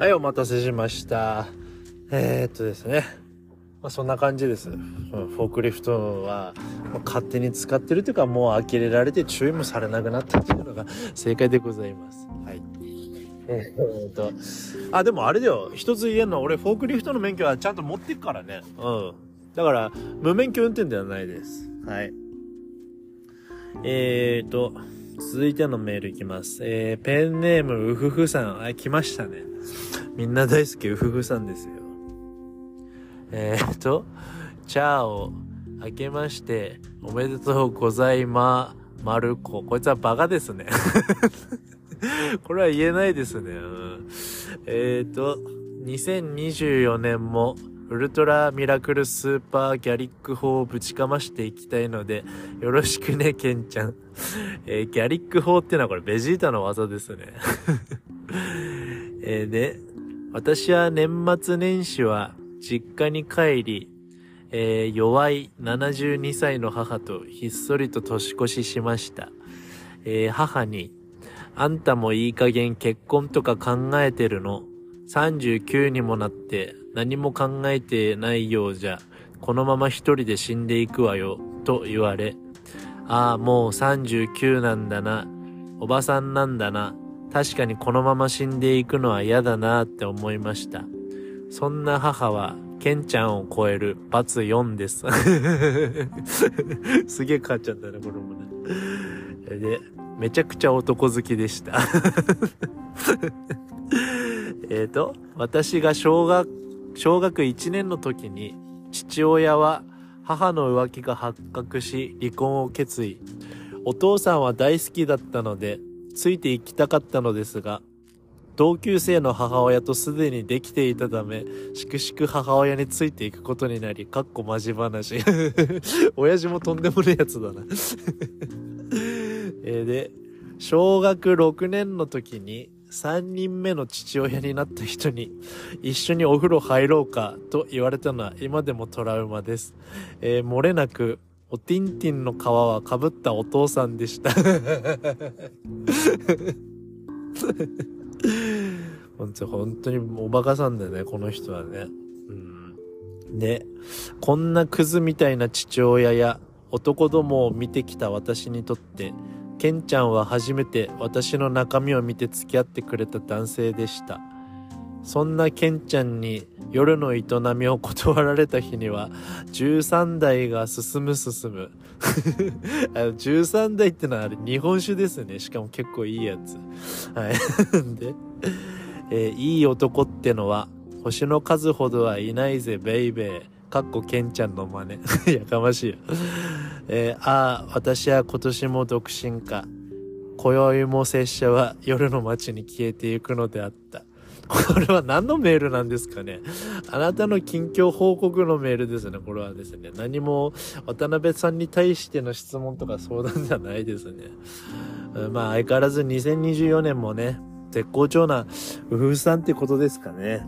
はい、お待たせしました。えー、っとですね。まあ、そんな感じです。フォークリフトは、まあ、勝手に使ってるというか、もう呆れられて注意もされなくなったっていうのが 正解でございます。はい。えー、っと、あ、でもあれだよ。一つ言えるのは、俺、フォークリフトの免許はちゃんと持ってくからね。うん。だから、無免許運転ではないです。はい。えーと、続いてのメールいきます。えー、ペンネーム、うふふさん。あ、来ましたね。みんな大好き、うふふさんですよ。えーと、チャーを明けまして、おめでとうございま、まる子。こいつはバカですね。これは言えないですね。うん、えーと、2024年もウルトラミラクルスーパーギャリック砲をぶちかましていきたいので、よろしくね、ケンちゃん。えー、ギャリック砲ってのはこれベジータの技ですね。えー、で、私は年末年始は実家に帰り、えー、弱い72歳の母とひっそりと年越ししました。えー、母に、あんたもいい加減結婚とか考えてるの？39にもなって何も考えてないようじゃ、このまま一人で死んでいくわよ、と言われ、ああ、もう39なんだな、おばさんなんだな、確かにこのまま死んでいくのは嫌だなって思いました。そんな母は、ケンちゃんを超える罰4です。すげえ変わっちゃったね、これもね。で、めちゃくちゃ男好きでした。えっと、私が小学、小学1年の時に、父親は母の浮気が発覚し、離婚を決意。お父さんは大好きだったので、ついて行きたかったのですが、同級生の母親とすでにできていたため、しくしく母親についていくことになり、かっこマジ話。親父もとんでもねえやつだな えで、小学6年の時に、3人目の父親になった人に一緒にお風呂入ろうかと言われたのは今でもトラウマです。えー、漏れなくおティンティンの皮はかぶったお父さんでした本当 本当におバカさんだよね、この人はね。うん。で、こんなクズみたいな父親や男どもを見てきた私にとって、ケンちゃんは初めて私の中身を見て付き合ってくれた男性でした。そんなケンちゃんに夜の営みを断られた日には、13代が進む進む。あの13代ってのはあれ日本酒ですね。しかも結構いいやつ。はい。で、えー、いい男ってのは、星の数ほどはいないぜ、ベイベー。かっこケンちゃんの真似。やかましいよ。えー、ああ、私は今年も独身か。今宵も拙者は夜の街に消えていくのであった。これは何のメールなんですかねあなたの近況報告のメールですね。これはですね。何も渡辺さんに対しての質問とか相談じゃないですね。まあ相変わらず2024年もね、絶好調な夫婦さんってことですかね。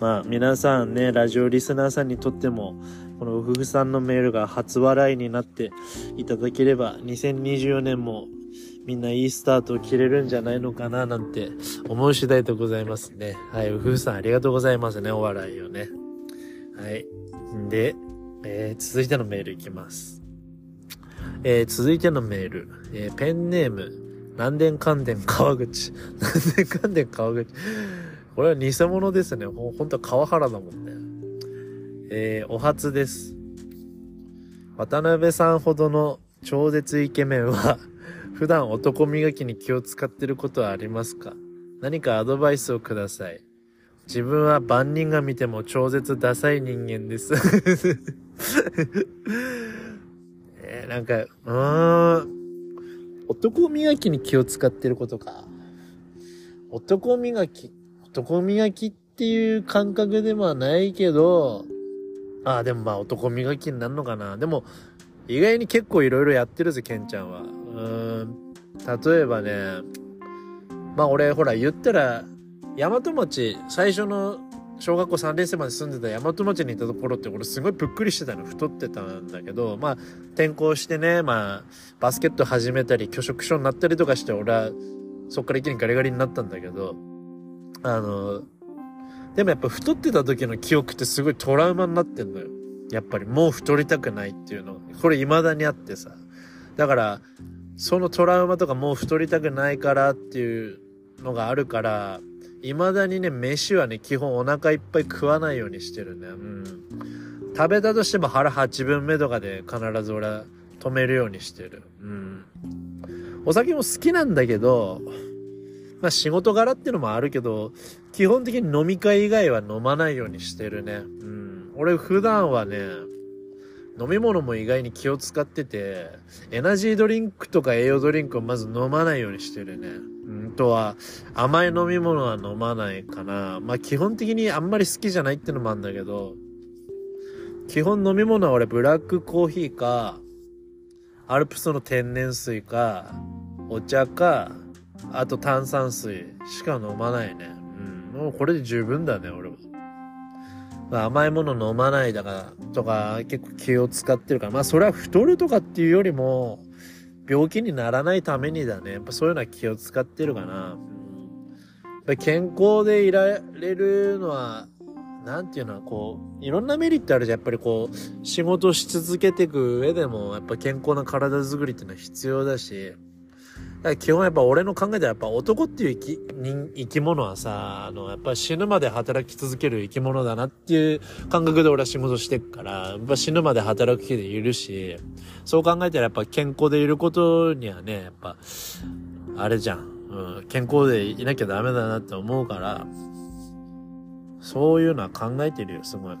まあ皆さんね、ラジオリスナーさんにとっても、この夫婦さんのメールが初笑いになっていただければ、2024年もみんないいスタートを切れるんじゃないのかななんて思う次第でございますね。はい、夫婦さんありがとうございますね、お笑いをね。はい。で、えー、続いてのメールいきます。えー、続いてのメール、えー、ペンネーム、南電関電川口。南電関電川口。これは偽物ですね。ほ、本当は川原だもんね。えー、お初です。渡辺さんほどの超絶イケメンは、普段男磨きに気を使ってることはありますか？何かアドバイスをください。自分は万人が見ても超絶ダサい人間です。え、なんか、うーん、男磨きに気を使ってることか。男磨き、男磨きっていう感覚ではないけど、ああ、でもまあ男磨きになるのかな。でも、意外に結構いろいろやってるぜ、ケンちゃんは。うーん、例えばね、まあ俺、ほら、言ったら、大和町、最初の小学校3年生まで住んでた大和町にいたところって俺すごいぷっくりしてたの太ってたんだけどまあ転校してねまあバスケット始めたり拒食症になったりとかして俺はそっから一気にガリガリになったんだけどあの、でもやっぱ太ってた時の記憶ってすごいトラウマになってんのよ。やっぱりもう太りたくないっていうの。これ未だにあってさ。だから、そのトラウマとかもう太りたくないからっていうのがあるから、未だにね、飯はね、基本お腹いっぱい食わないようにしてるね。うん。食べたとしても腹8分目とかで必ず俺は止めるようにしてる。うん。お酒も好きなんだけど、まあ仕事柄ってのもあるけど、基本的に飲み会以外は飲まないようにしてるね。うん。俺普段はね、飲み物も意外に気を使ってて、エナジードリンクとか栄養ドリンクをまず飲まないようにしてるね。うんとは、甘い飲み物は飲まないかな。まあ基本的にあんまり好きじゃないってのもあるんだけど、基本飲み物は俺ブラックコーヒーか、アルプスの天然水か、お茶か、あと炭酸水しか飲まないね。うん。もうこれで十分だね、俺は。まあ、甘いもの飲まないだから、とか結構気を使ってるから。まあそれは太るとかっていうよりも、病気にならないためにだね。やっぱそういうのは気を使ってるかな。健康でいられるのは、なんていうのはこう、いろんなメリットあるじゃん。やっぱりこう、仕事し続けていく上でも、やっぱ健康な体づくりっていうのは必要だし、だ基本やっぱ俺の考えではやっぱ男っていう生き人生き物はさ、あの、やっぱ死ぬまで働き続ける生き物だなっていう感覚で俺は仕事してっから、やっぱ死ぬまで働く気でいるし、そう考えたらやっぱ健康でいることにはね、やっぱ、あれじゃん。うん、健康でいなきゃダメだなって思うから、そういうのは考えてるよ、すごい。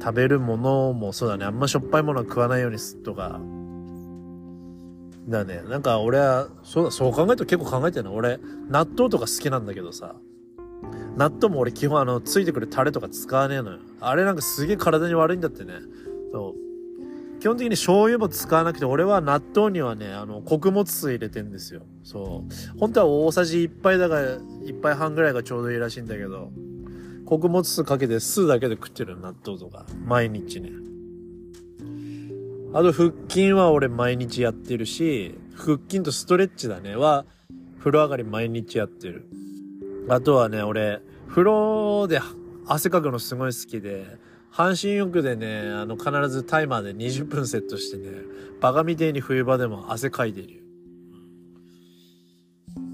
食べるものもそうだね。あんましょっぱいものは食わないようにすとか、だね、なんか俺は、そう、そう考えると結構考えてるの。俺、納豆とか好きなんだけどさ、納豆も俺基本あの、ついてくるタレとか使わねえのよ。あれなんかすげえ体に悪いんだってね。そう。基本的に醤油も使わなくて、俺は納豆にはね、あの、穀物水入れてんですよ。そう。本当は大さじ1杯だから、1杯半ぐらいがちょうどいいらしいんだけど、穀物酢かけて酢だけで食ってる納豆とか、毎日ね。あと腹筋は俺毎日やってるし、腹筋とストレッチだねは、風呂上がり毎日やってる。あとはね、俺、風呂で汗かくのすごい好きで、半身浴でね、あの、必ずタイマーで20分セットしてね、バカみてえに冬場でも汗かいてるよ。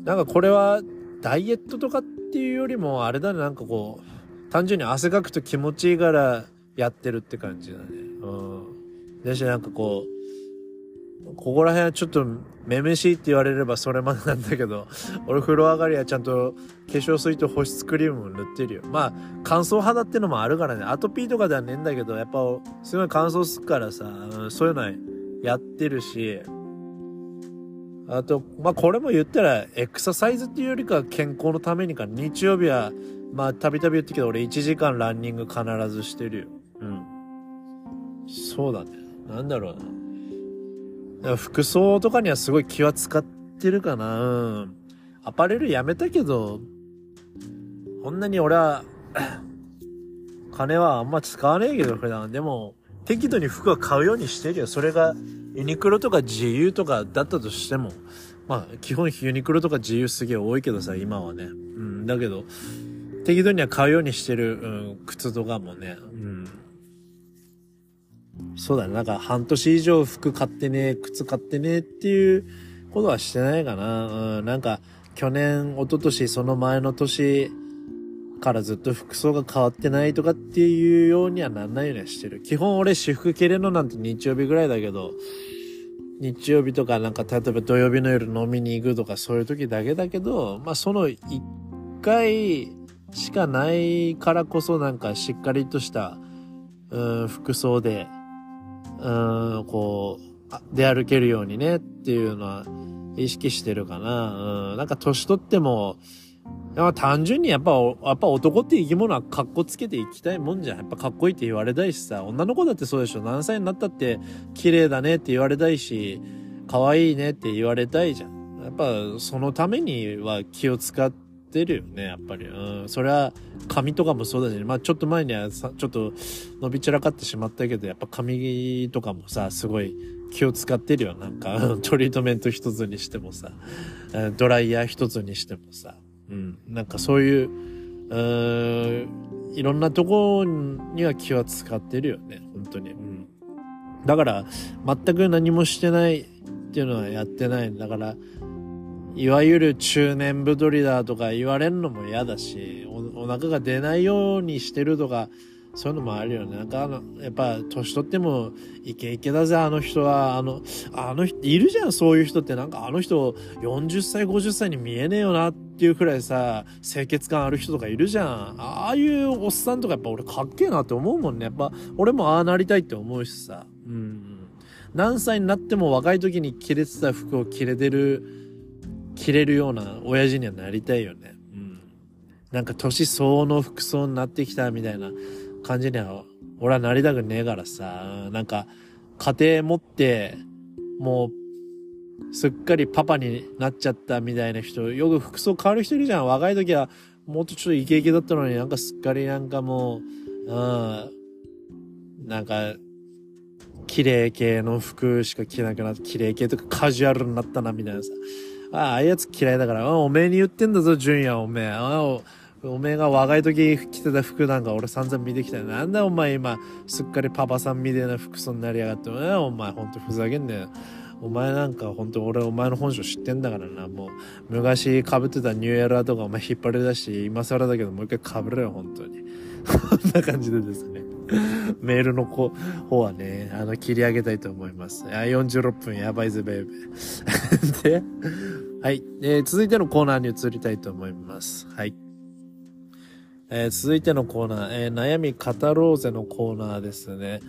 なんかこれは、ダイエットとかっていうよりも、あれだね、なんかこう、単純に汗かくと気持ちいいからやってるって感じだね。うん。だしなんかこう、ここら辺はちょっとめめしいって言われればそれまでなんだけど、俺風呂上がりはちゃんと化粧水と保湿クリームも塗ってるよ。まあ、乾燥肌ってのもあるからね、アトピーとかではねえんだけど、やっぱすごい乾燥するからさ、そういうのはやってるし、あと、まあこれも言ったらエクササイズっていうよりか健康のためにか、日曜日は、まあたびたび言ってけど俺1時間ランニング必ずしてるよ。うん。そうだね。なんだろうな。服装とかにはすごい気は使ってるかな。アパレルやめたけど、こんなに俺は、金はあんま使わねえけど、普段。でも、適度に服は買うようにしてるよ。それが、ユニクロとか自由とかだったとしても、まあ、基本ユニクロとか自由すげえ多いけどさ、今はね。うん、だけど、適度には買うようにしてる、うん、靴とかもね、うん、そうだね。なんか半年以上服買ってね、靴買ってねっていうことはしてないかな。うん、なんか去年、一昨年、その前の年からずっと服装が変わってないとかっていうようにはなんないようにはしてる。基本俺私服着れるのなんて日曜日ぐらいだけど、日曜日とかなんか例えば土曜日の夜飲みに行くとかそういう時だけだけど、まあその一回しかないからこそなんかしっかりとした、うん、服装でうん、こう、出歩けるようにねっていうのは意識してるかな。うん、なんか年取っても、単純にやっぱ、やっぱ男って生き物は格好つけていきたいもんじゃん。やっぱかっこいいって言われたいしさ、女の子だってそうでしょ。何歳になったって綺麗だねって言われたいし、可愛いねって言われたいじゃん。やっぱそのためには気を使って、ってるよね、やっぱり。うん。それは、髪とかもそうだし、まあちょっと前にはさ、ちょっと伸び散らかってしまったけど、やっぱ髪とかもさ、すごい気を使ってるよ。なんか、トリートメント一つにしてもさ、ドライヤー一つにしてもさ、うん。なんかそういう、うん、いろんなとこには気は使ってるよね、本当に。うん。だから、全く何もしてないっていうのはやってない。だから、いわゆる中年太りだとか言われるのも嫌だしお、お腹が出ないようにしてるとか、そういうのもあるよね。なんかあの、やっぱ、年取っても、イケイケだぜ、あの人は。あの、あの人、いるじゃん、そういう人って。なんかあの人、40歳、50歳に見えねえよなっていうくらいさ、清潔感ある人とかいるじゃん。ああいうおっさんとかやっぱ俺かっけえなって思うもんね。やっぱ、俺もああなりたいって思うしさ。うん。何歳になっても若い時に着れてた服を着れてる、着れるような親父にはなりたいよね。うん。なんか年相応の服装になってきたみたいな。感じには、俺はなりたくねえからさ、なんか、家庭持って、もう、すっかりパパになっちゃったみたいな人、よく服装変わる人いるじゃん。若い時は、もっとちょっとイケイケだったのになんかすっかりなんかもう、うん、なんか、綺麗系の服しか着なくなって、綺麗系とかカジュアルになったな、みたいなさ。ああ、ああいうやつ嫌いだから、おめえに言ってんだぞ、純也、おめえ。ああ、おめえが若い時着てた服なんか俺散々見てきた。なんだお前今、すっかりパパさんみたいな服装になりやがって。お前ほんとふざけんなよ。お前なんかほんと俺お前の本性知ってんだからな。もう昔被ってたニューエラーとかお前引っ張り出し、今更だけどもう一回被れよ、本当に。こんな感じでですね。メールの子方はね、あの、切り上げたいと思います。あ46分やばいぜ、ベイベー。で、はい、えー、続いてのコーナーに移りたいと思います。はい。えー、続いてのコーナー、えー、悩み語ろうぜのコーナーですね。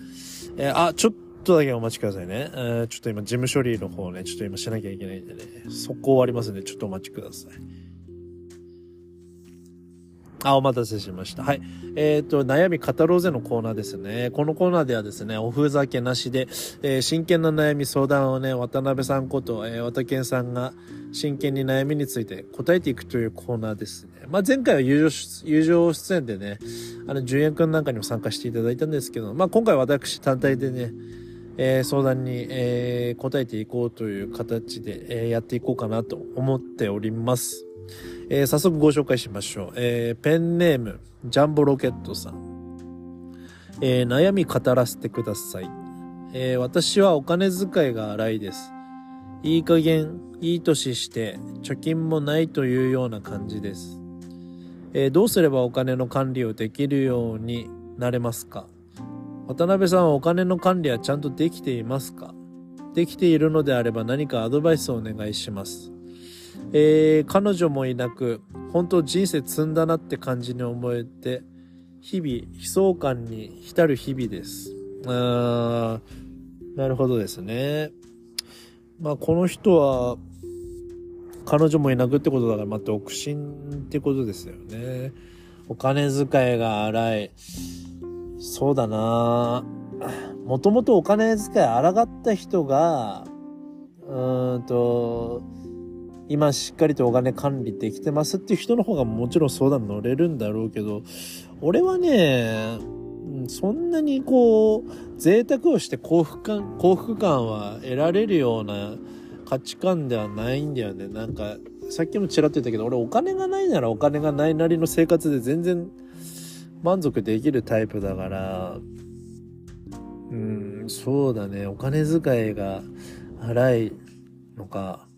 えー、あ、ちょっとだけお待ちくださいね。えー、ちょっと今事務処理の方ね、ちょっと今しなきゃいけないんでね、速攻終わりますんで、ちょっとお待ちください。あ、お待たせしました。はい。えっ、ー、と、悩み語ろうぜのコーナーですね。このコーナーではですね、おふざけなしで、えー、真剣な悩み相談をね、渡辺さんこと、えー、渡健さんが真剣に悩みについて答えていくというコーナーですね。まあ、前回は友情、友情出演でね、あの、純也くんなんかにも参加していただいたんですけど、まあ、今回私単体でね、えー、相談に、えー、答えていこうという形で、えー、やっていこうかなと思っております。えー、早速ご紹介しましょう。えー、ペンネーム、ジャンボロケットさん。えー、悩み語らせてください。え私はお金遣いが荒いです。いい加減、いい年して、貯金もないというような感じです。えどうすればお金の管理をできるようになれますか？渡辺さんはお金の管理はちゃんとできていますか？できているのであれば何かアドバイスをお願いします。えー、彼女もいなく、本当人生積んだなって感じに思えて、日々、悲壮感に浸る日々です。あなるほどですね。まあ、この人は、彼女もいなくってことだから、まあ、独身ってことですよね。お金遣いが荒い。そうだなもともとお金遣い荒かった人が、うーんと、今しっかりとお金管理できてますっていう人の方がもちろん相談乗れるんだろうけど、俺はね、そんなにこう、贅沢をして幸福感、幸福感は得られるような価値観ではないんだよね。なんか、さっきもちらっと言ったけど、俺お金がないならお金がないなりの生活で全然満足できるタイプだから、うん、そうだね、お金遣いが荒いのか、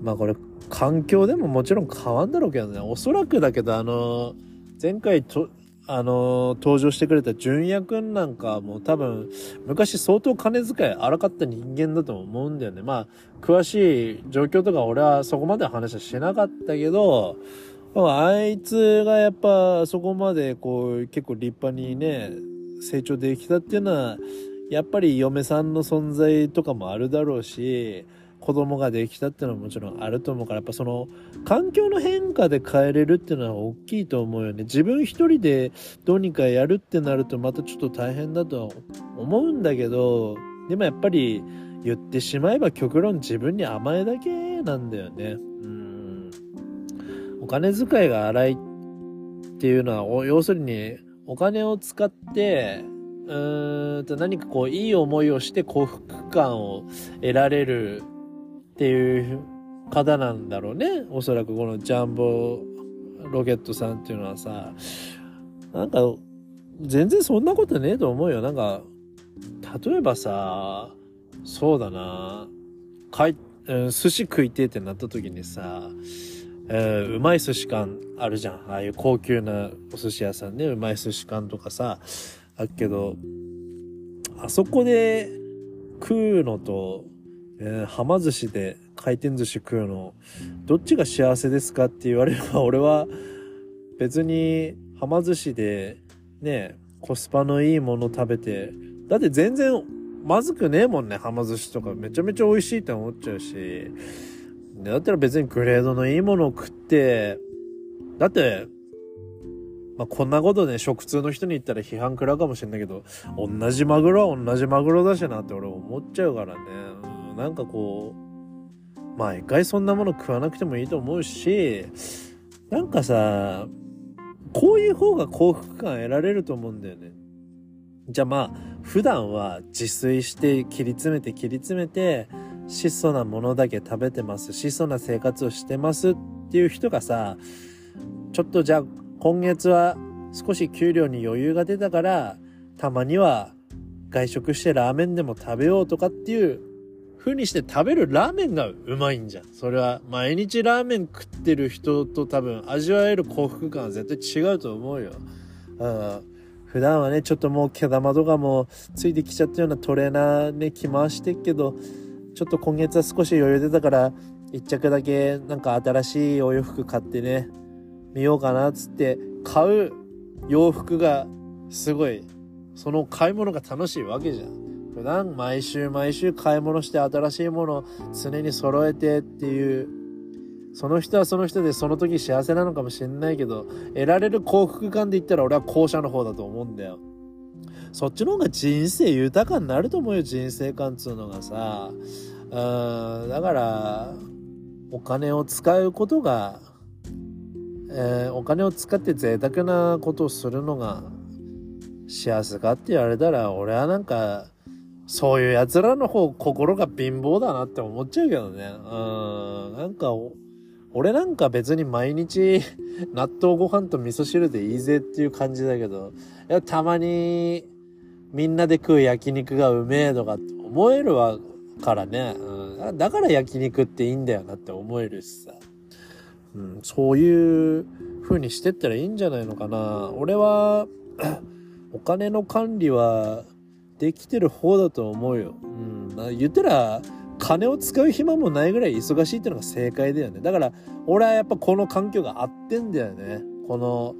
まあこれ、環境でももちろん変わんだろうけどね、おそらくだけど、あの、前回と、あの、登場してくれた純也くんなんかも多分、昔相当金遣い荒かった人間だと思うんだよね。まあ、詳しい状況とか俺はそこまで話はしなかったけど、あいつがやっぱそこまでこう結構立派にね、成長できたっていうのは、やっぱり嫁さんの存在とかもあるだろうし、子供ができたっていうのはもちろんあると思うから、やっぱその環境の変化で変えれるっていうのは大きいと思うよね。自分一人でどうにかやるってなるとまたちょっと大変だとは思うんだけど、でもやっぱり言ってしまえば極論自分に甘えだけなんだよね。うん。お金遣いが荒いっていうのは、要するにお金を使って、うーんと何かこういい思いをして幸福感を得られるっていう方なんだろうね。おそらくこのジャンボ、ロケットさんっていうのはさ、なんか、全然そんなことねえと思うよ。なんか、例えばさ、そうだな、かい、うん、寿司食いてってなった時にさ、えー、うまい寿司館あるじゃん。ああいう高級なお寿司屋さんね、うまい寿司館とかさ、あっけど、あそこで食うのと、えー、はま寿司で回転寿司食うの、どっちが幸せですかって言われれば、俺は別にはま寿司でね、コスパのいいもの食べて、だって全然まずくねえもんね、はま寿司とかめちゃめちゃ美味しいって思っちゃうし、だったら別にグレードのいいものを食って、だって、まあ、こんなことね、食通の人に言ったら批判食らうかもしれないけど、同じマグロは同じマグロだしなって俺思っちゃうからね。なんかこう、毎回そんなもの食わなくてもいいと思うし、なんかさ、こういう方が幸福感得られると思うんだよね。じゃあまあ、普段は自炊して切り詰めて切り詰めて、質素なものだけ食べてます。質素な生活をしてますっていう人がさ、ちょっとじゃあ今月は少し給料に余裕が出たから、たまには外食してラーメンでも食べようとかっていう風にして食べるラーメンがうまいんじゃん。それは毎日ラーメン食ってる人と多分味わえる幸福感は絶対違うと思うよ。うん。普段はね、ちょっともう毛玉とかもついてきちゃったようなトレーナーね、着回してっけど、ちょっと今月は少し余裕出たから、一着だけなんか新しいお洋服買ってね、見ようかなっつって買う洋服がすごい、その買い物が楽しいわけじゃん。普段毎週毎週買い物して新しいものを常に揃えてっていう、その人はその人でその時幸せなのかもしれないけど、得られる幸福感で言ったら俺は後者の方だと思うんだよ。そっちの方が人生豊かになると思うよ、人生観っつうのがさ。うん、だから、お金を使うことが、えー、お金を使って贅沢なことをするのが幸せかって言われたら、俺はなんか、そういう奴らの方、心が貧乏だなって思っちゃうけどね。うん、なんか、俺なんか別に毎日 納豆ご飯と味噌汁でいいぜっていう感じだけど、いや、たまにみんなで食う焼肉がうめえとか思えるわからね、うん、だから焼肉っていいんだよなって思えるしさ、うん、そういう風にしてったらいいんじゃないのかな。俺は お金の管理はできてる方だと思うよ、うん、言ったら金を使う暇もないぐらい忙しいってのが正解だよね。だから俺はやっぱこの環境が合ってんだよね。この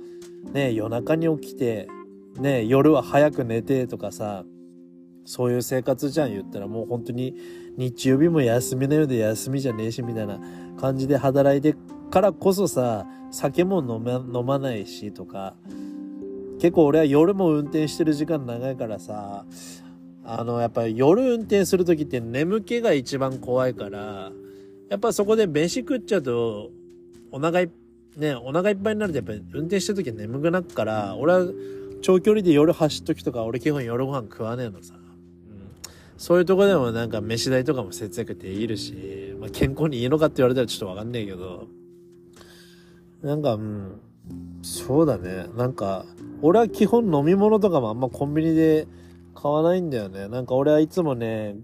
ね夜中に起きてね、夜は早く寝てとかさ、そういう生活じゃん言ったらもう本当に日曜日も休みのようで休みじゃねえしみたいな感じで働いてからこそさ、酒も飲ま飲まないしとか、結構俺は夜も運転してる時間長いからさ、あの、やっぱり夜運転する時って眠気が一番怖いから、やっぱそこで飯食っちゃうと、お腹い、ね、お腹いっぱいになるとやっぱり運転してる時眠くなるから、俺は長距離で夜走っときとか俺基本夜ご飯食わねえのさ。うん、そういうとこでもなんか飯代とかも節約できるし、まあ、健康にいいのかって言われたらちょっとわかんねえけど、なんか、うん、そうだね。なんか、俺は基本飲み物とかもあんまコンビニで買わないんだよね。なんか俺はいつもね、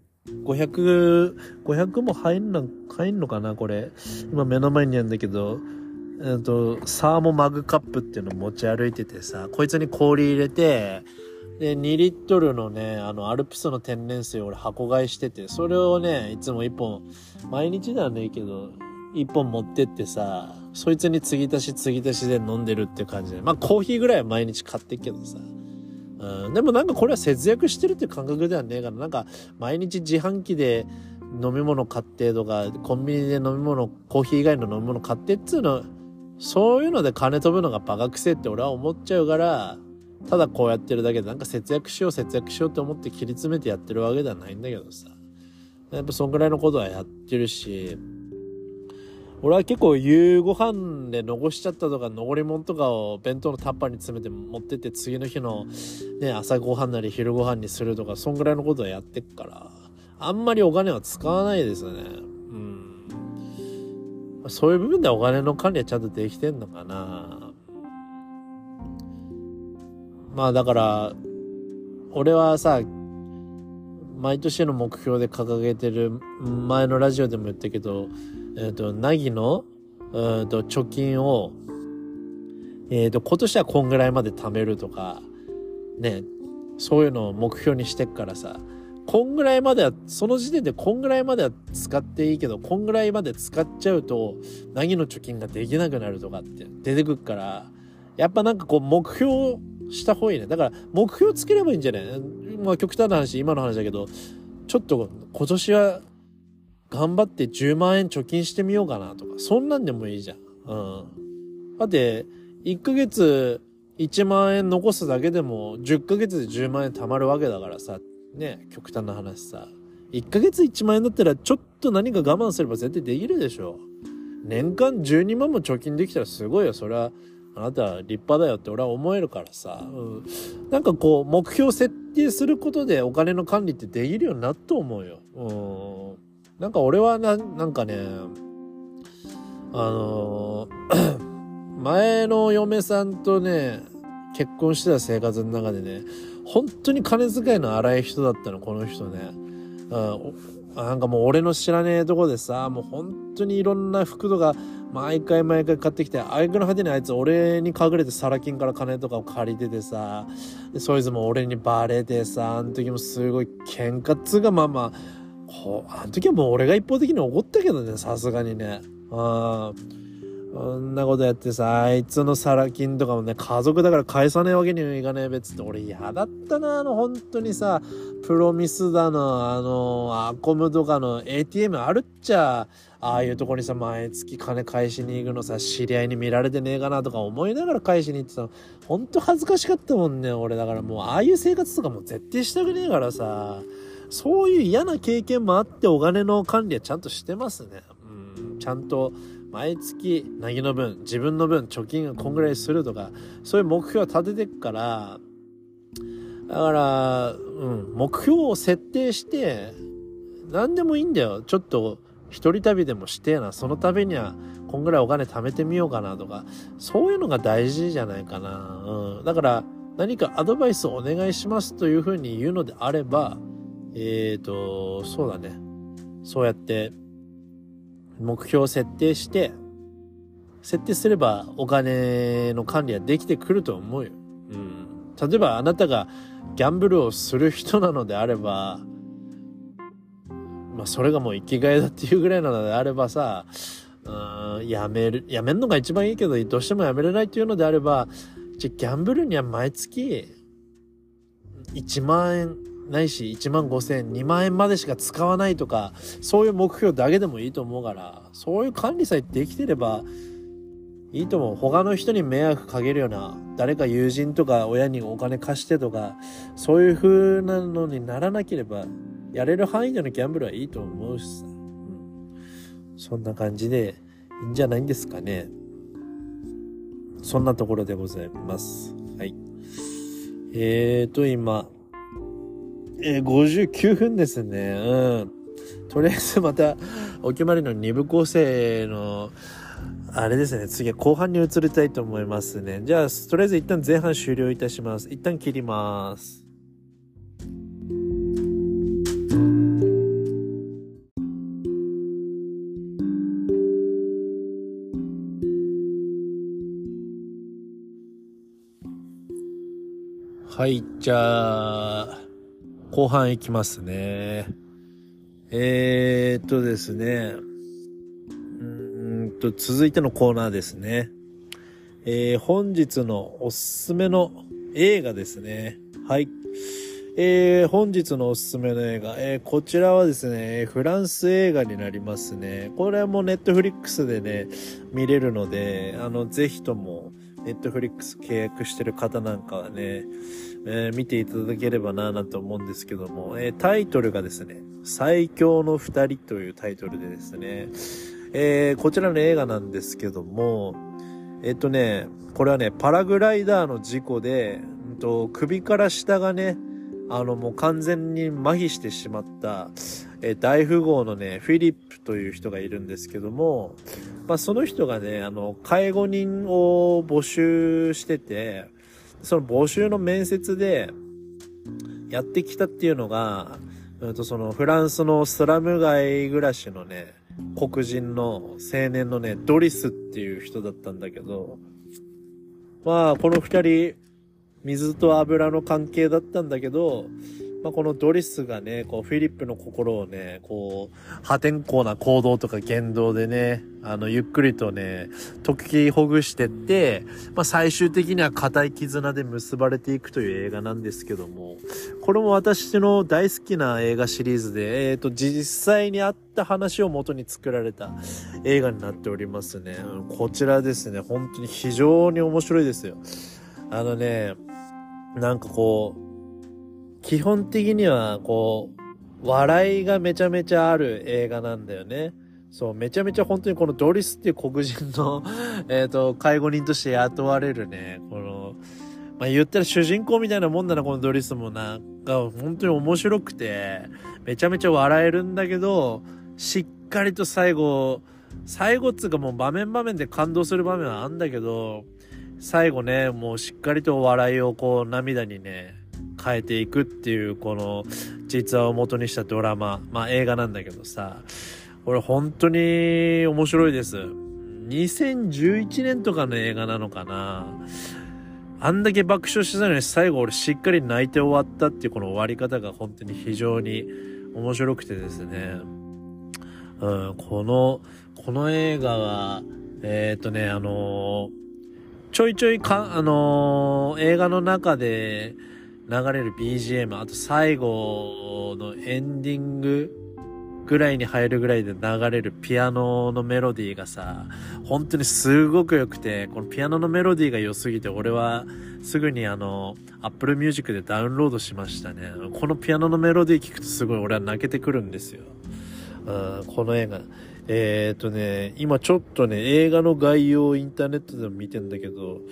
500、500も入んの、入んのかなこれ。今目の前にあるんだけど、えっと、サーモマグカップっていうの持ち歩いててさ、こいつに氷入れて、で、2リットルのね、あの、アルプスの天然水を俺箱買いしてて、それをね、いつも1本、毎日ではねえけど、1本持ってってさ、そいつに継ぎ足し継ぎ足しで飲んでるって感じで。まあ、コーヒーぐらいは毎日買ってっけどさ。うん、でもなんかこれは節約してるって感覚ではねえから、なんか、毎日自販機で飲み物買ってとか、コンビニで飲み物、コーヒー以外の飲み物買ってっつうの、そういうので金飛ぶのがバカくせえって俺は思っちゃうから、ただこうやってるだけでなんか節約しよう節約しようって思って切り詰めてやってるわけではないんだけどさ。やっぱそんぐらいのことはやってるし、俺は結構夕ご飯で残しちゃったとか残り物とかを弁当のタッパーに詰めて持ってって次の日のね、朝ごはんなり昼ご飯にするとか、そんぐらいのことはやってっから、あんまりお金は使わないですね。うん。そういう部分ではお金の管理はちゃんとできてんのかなまあだから俺はさ毎年の目標で掲げてる前のラジオでも言ったけど、えっ、ー、と、ナギの、えー、と貯金を、えっ、ー、と、今年はこんぐらいまで貯めるとか、ね、そういうのを目標にしてっからさ、こんぐらいまでは、その時点でこんぐらいまでは使っていいけど、こんぐらいまで使っちゃうと、ナギの貯金ができなくなるとかって出てくっから、やっぱなんかこう目標した方がいいね。だから目標つければいいんじゃない？まあ極端な話、今の話だけど、ちょっと今年は頑張って10万円貯金してみようかなとか、そんなんでもいいじゃん。うん。だって、1ヶ月1万円残すだけでも10ヶ月で10万円貯まるわけだからさ、ね、極端な話さ。1ヶ月1万円だったらちょっと何か我慢すれば絶対できるでしょ。年間12万も貯金できたらすごいよ。それはあなたは立派だよって俺は思えるからさ、うん、なんかこう目標設定することでお金の管理ってできるようになったと思うよ。うん、なんか俺はななんかねあのー、前の嫁さんとね結婚してた生活の中でね本当に金遣いの荒い人だったのこの人ね。うんなんかもう俺の知らねえとこでさ、もう本当にいろんな服とか毎回毎回買ってきて、あいくの果てにあいつ俺に隠れてサラ金から金とかを借りててさ、でそいつも俺にバレてさ、あの時もすごい喧嘩っつうかまあまあ、こう、あの時はもう俺が一方的に怒ったけどね、さすがにね。あこんなことやってさ、あいつのサラ金とかもね、家族だから返さねえわけにはいかねえべっつって、俺嫌だったな、あの、本当にさ、プロミスだの、あの、アコムとかの ATM あるっちゃ、ああいうとこにさ、毎月金返しに行くのさ、知り合いに見られてねえかなとか思いながら返しに行ってたの、ほんと恥ずかしかったもんね、俺。だからもう、ああいう生活とかも絶対したくねえからさ、そういう嫌な経験もあってお金の管理はちゃんとしてますね。うん、ちゃんと、毎月なぎの分自分の分貯金がこんぐらいするとかそういう目標を立ててくからだからうん目標を設定して何でもいいんだよちょっと一人旅でもしてえなそのためにはこんぐらいお金貯めてみようかなとかそういうのが大事じゃないかな、うん、だから何かアドバイスをお願いしますというふうに言うのであればえっ、ー、とそうだねそうやって目標を設定して、設定すればお金の管理はできてくると思うよ。うん。例えばあなたがギャンブルをする人なのであれば、まあそれがもう生きがいだっていうぐらいなのであればさ、うん、やめる、やめるのが一番いいけど、どうしてもやめれないっていうのであれば、じゃギャンブルには毎月1万円ないし1万5千2万円までしか使わないとかそういう目標だけでもいいと思うからそういう管理さえできてればいいと思う。他の人に迷惑かけるような誰か友人とか親にお金貸してとかそういう風なのにならなければやれる範囲でのギャンブルはいいと思うしさ、うん、そんな感じでいいんじゃないんですかねそんなところでございますはいえーと今えー、59分ですね。うん。とりあえずまた、お決まりの2部構成の、あれですね。次は後半に移りたいと思いますね。じゃあ、とりあえず一旦前半終了いたします。一旦切ります。はい、じゃあ、後半いきますね。えー、っとですね。うんと、続いてのコーナーですね。えー、本日のおすすめの映画ですね。はい。えー、本日のおすすめの映画、えー、こちらはですね、フランス映画になりますね。これはもうネットフリックスでね、見れるので、あの、ぜひとも、ネットフリックス契約してる方なんかはね、えー、見ていただければなぁなんて思うんですけども、えー、タイトルがですね、最強の二人というタイトルでですね、えー、こちらの映画なんですけども、えっとね、これはね、パラグライダーの事故で、うんと、首から下がね、あのもう完全に麻痺してしまった、え、大富豪のね、フィリップという人がいるんですけども、まあその人がね、あの、介護人を募集してて、その募集の面接でやってきたっていうのが、うんとそのフランスのスラム街暮らしのね、黒人の青年のね、ドリスっていう人だったんだけど、まあ、この二人、水と油の関係だったんだけど、まあ、このドリスがね、こう、フィリップの心をね、こう、破天荒な行動とか言動でね、あの、ゆっくりとね、解きほぐしてって、まあ、最終的には固い絆で結ばれていくという映画なんですけども、これも私の大好きな映画シリーズで、えっ、ー、と、実際にあった話を元に作られた映画になっておりますね。こちらですね、本当に非常に面白いですよ。あのね、なんかこう、基本的には、こう、笑いがめちゃめちゃある映画なんだよね。そう、めちゃめちゃ本当にこのドリスっていう黒人の えっと、介護人として雇われるね、この、まあ、言ったら主人公みたいなもんだな、このドリスもな、が本当に面白くて、めちゃめちゃ笑えるんだけど、しっかりと最後、最後っつうかもう場面場面で感動する場面はあんだけど、最後ね、もうしっかりと笑いをこう涙にね、変えていくっていうこの実話を元にしたドラマ、まあ映画なんだけどさ、これ本当に面白いです。2011年とかの映画なのかなあんだけ爆笑してたのに最後俺しっかり泣いて終わったっていうこの終わり方が本当に非常に面白くてですね。うん、この、この映画は、えー、とね、あのー、ちょいちょいか、あのー、映画の中で、流れる BGM、あと最後のエンディングぐらいに入るぐらいで流れるピアノのメロディーがさ、本当にすごく良くて、このピアノのメロディーが良すぎて、俺はすぐにあの、Apple Music でダウンロードしましたね。このピアノのメロディー聞くとすごい俺は泣けてくるんですよ。この映画。えー、っとね、今ちょっとね、映画の概要をインターネットでも見てんだけど、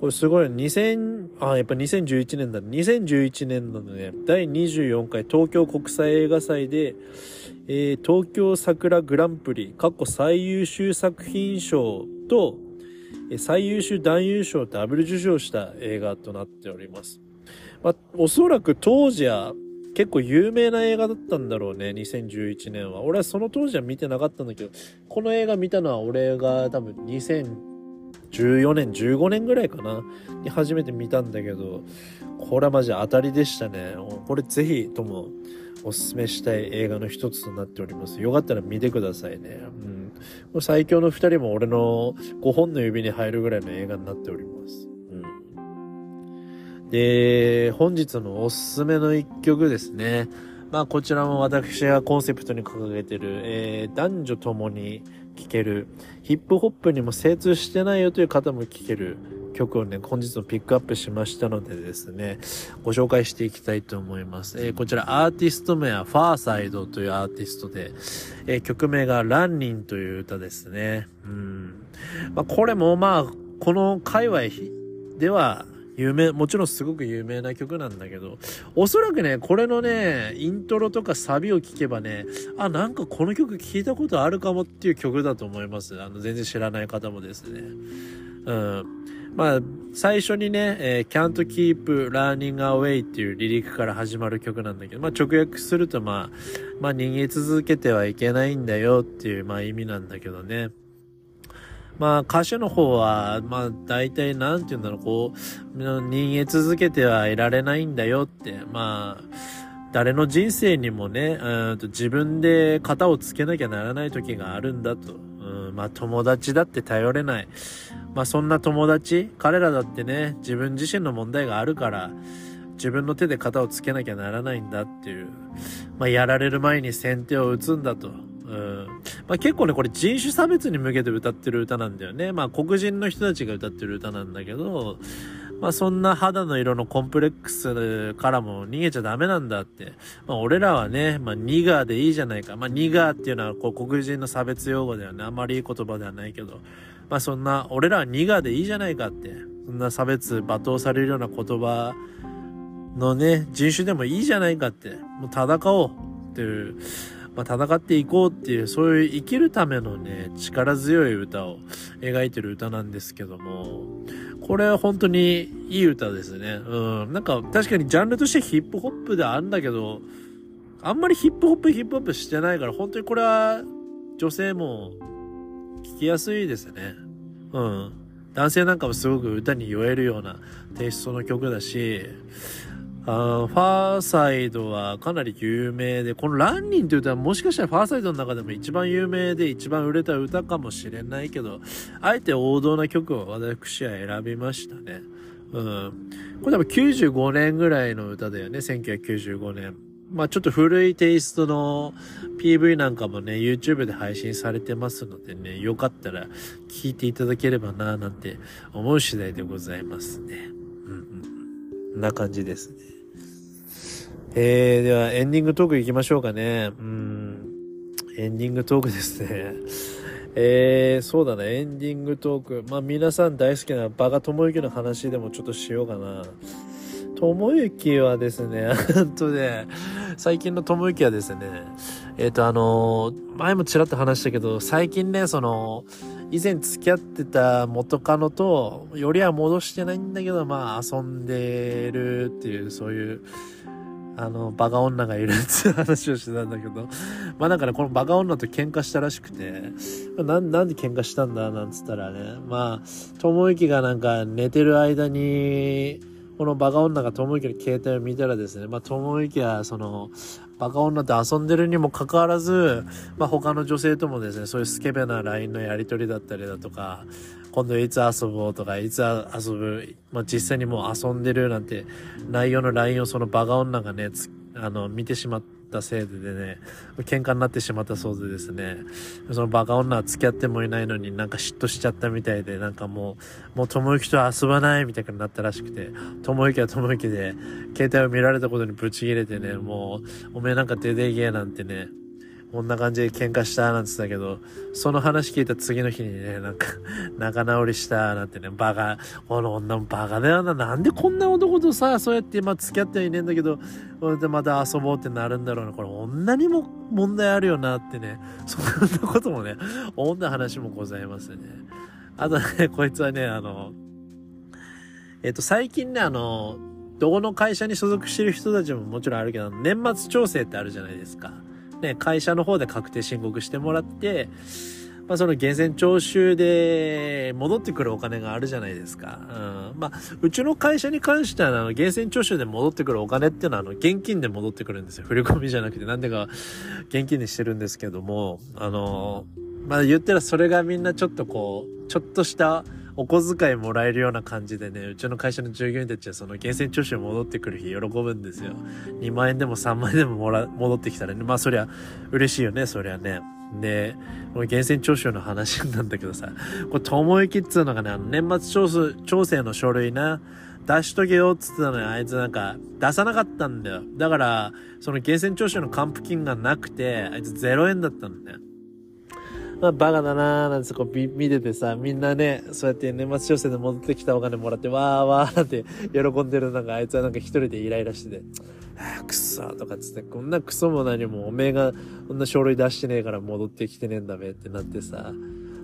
これすごい、2000、あ、やっぱ2011年だ。2011年のね、第24回東京国際映画祭で、えー、東京桜グランプリ、過去最優秀作品賞と、最優秀男優賞ダブル受賞した映画となっております。まあ、おそらく当時は結構有名な映画だったんだろうね、2011年は。俺はその当時は見てなかったんだけど、この映画見たのは俺が多分2000、14年、15年ぐらいかな、に初めて見たんだけど、これはマジ当たりでしたね。これぜひともおすすめしたい映画の一つとなっております。よかったら見てくださいね。うん。最強の二人も俺の5本の指に入るぐらいの映画になっております。で、本日のおすすめの一曲ですね。まあこちらも私がコンセプトに掲げてる、えー、男女ともに聴ける、ヒップホップにも精通してないよという方も聴ける曲をね、本日もピックアップしましたのでですね、ご紹介していきたいと思います。えー、こちらアーティスト名はファーサイドというアーティストで、えー、曲名がランニンという歌ですね。うん。まあ、これもまあ、この界隈では有名、もちろんすごく有名な曲なんだけど、おそらくね、これのね、イントロとかサビを聴けばね、あ、なんかこの曲聴いたことあるかもっていう曲だと思います。あの、全然知らない方もですね。うん。まあ、最初にね、えー、can't keep running away っていう離陸から始まる曲なんだけど、まあ直訳するとまあ、まあ逃げ続けてはいけないんだよっていうまあ意味なんだけどね。まあ歌手の方は、まあ大体なんて言うんだろう、こう、逃げ続けてはいられないんだよって、まあ、誰の人生にもね、うんと自分で型をつけなきゃならない時があるんだと。うん、まあ友達だって頼れない。まあそんな友達、彼らだってね、自分自身の問題があるから、自分の手で型をつけなきゃならないんだっていう。まあやられる前に先手を打つんだと。うん。まあ、結構ね、これ人種差別に向けて歌ってる歌なんだよね。まあ、黒人の人たちが歌ってる歌なんだけど、まあ、そんな肌の色のコンプレックスからも逃げちゃダメなんだって。まあ、俺らはね、まあ、ニガーでいいじゃないか。まあ、ニガーっていうのは、こう、黒人の差別用語だよね。あまりいい言葉ではないけど。まあ、そんな、俺らはニガーでいいじゃないかって。そんな差別、罵倒されるような言葉のね、人種でもいいじゃないかって、もう戦おうっていう、まあ、戦っていこうっていう、そういう生きるためのね、力強い歌を描いてる歌なんですけども、これは本当にいい歌ですね。うん。なんか確かにジャンルとしてヒップホップであるんだけど、あんまりヒップホップヒップホップしてないから、本当にこれは女性も聴きやすいですね。うん。男性なんかもすごく歌に酔えるようなテイストの曲だし、あファーサイドはかなり有名で、このランニンという歌はもしかしたらファーサイドの中でも一番有名で一番売れた歌かもしれないけど、あえて王道な曲を私は選びましたね。うん。これ多分95年ぐらいの歌だよね、1995年。まあちょっと古いテイストの PV なんかもね、YouTube で配信されてますのでね、よかったら聴いていただければなぁ、なんて思う次第でございますね。うんうん。こんな感じですね。えー、ではエンディングトーク行きましょうかね。うん。エンディングトークですね。えー、そうだね、エンディングトーク。まあ皆さん大好きなバカ友之の話でもちょっとしようかな。友之はですね、ほんとね、最近の友之はですね、えっ、ー、とあの、前もちらっと話したけど、最近ね、その、以前付き合ってた元カノと、よりは戻してないんだけど、まあ遊んでるっていう、そういう、あの、バカ女がいるっていう 話をしてたんだけど、まあだからこのバカ女と喧嘩したらしくて、ななんで喧嘩したんだなんつったらね、まあ、ともゆきがなんか寝てる間に、このバカ女がともゆきの携帯を見たらですね、まあともゆきはその、バカ女と遊んでるにもかかわらず、まあ他の女性ともですね、そういうスケベな LINE のやり取りだったりだとか、今度いつ遊ぼうとか、いつ遊ぶ、まあ、実際にもう遊んでるなんて内容の LINE をそのバカ女がね、あの、見てしまったせいででね、喧嘩になってしまったそうでですね、そのバカ女は付き合ってもいないのになんか嫉妬しちゃったみたいで、なんかもう、もう友之と遊ばないみたいになったらしくて、友之は友之で、携帯を見られたことにブチ切れてね、もう、おめえなんか出てけなんてね、こんな感じで喧嘩したなんて言ったけど、その話聞いた次の日にね、なんか、仲直りしたなんてね、バカ、この女もバカだよな。なんでこんな男とさ、そうやってまあ付き合ってはいねえんだけど、これでまた遊ぼうってなるんだろうな。これ女にも問題あるよなってね、そんなこともね、思った話もございますね。あとね、こいつはね、あの、えっと、最近ね、あの、どこの会社に所属してる人たちももちろんあるけど、年末調整ってあるじゃないですか。ね、会社の方で確定申告してもらって、まあ、その源泉徴収で戻ってくるお金があるじゃないですか。うん。まあ、うちの会社に関しては、あの、源泉徴収で戻ってくるお金っていうのは、あの、現金で戻ってくるんですよ。振り込みじゃなくて、なんでか、現金にしてるんですけども、あの、まあ、言ったらそれがみんなちょっとこう、ちょっとした、お小遣いもらえるような感じでね、うちの会社の従業員たちはその源泉徴収戻ってくる日喜ぶんですよ。2万円でも3万円でももら、戻ってきたらね、まあそりゃ嬉しいよね、そりゃね。で、この源泉徴収の話なんだけどさ、これ、ともゆきっつうのがね、あの、年末調整調整の書類な、出しとけよっつってたのに、あいつなんか、出さなかったんだよ。だから、その源泉徴収の還付金がなくて、あいつ0円だったんだよ。まあ、バカだなーなんてこう見ててさ、みんなね、そうやって年末調整で戻ってきたお金もらって、わーわーって喜んでるなんかあいつはなんか一人でイライラしてて、あくそーとかつって、こんなクソも何もおめえがこんな書類出してねえから戻ってきてねえんだべってなってさ、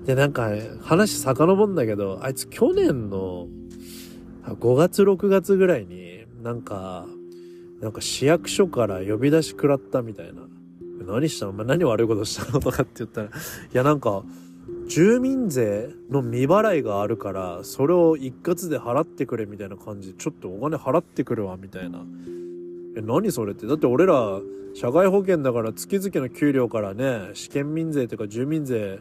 でなんか話遡んだけど、あいつ去年の5月6月ぐらいになんか、なんか市役所から呼び出し食らったみたいな。何したの？お前何悪いことしたの？とかって言ったら、いやなんか、住民税の未払いがあるから、それを一括で払ってくれみたいな感じで、ちょっとお金払ってくるわ、みたいな。え、何それって？だって俺ら、社会保険だから月々の給料からね、試験民税とか住民税、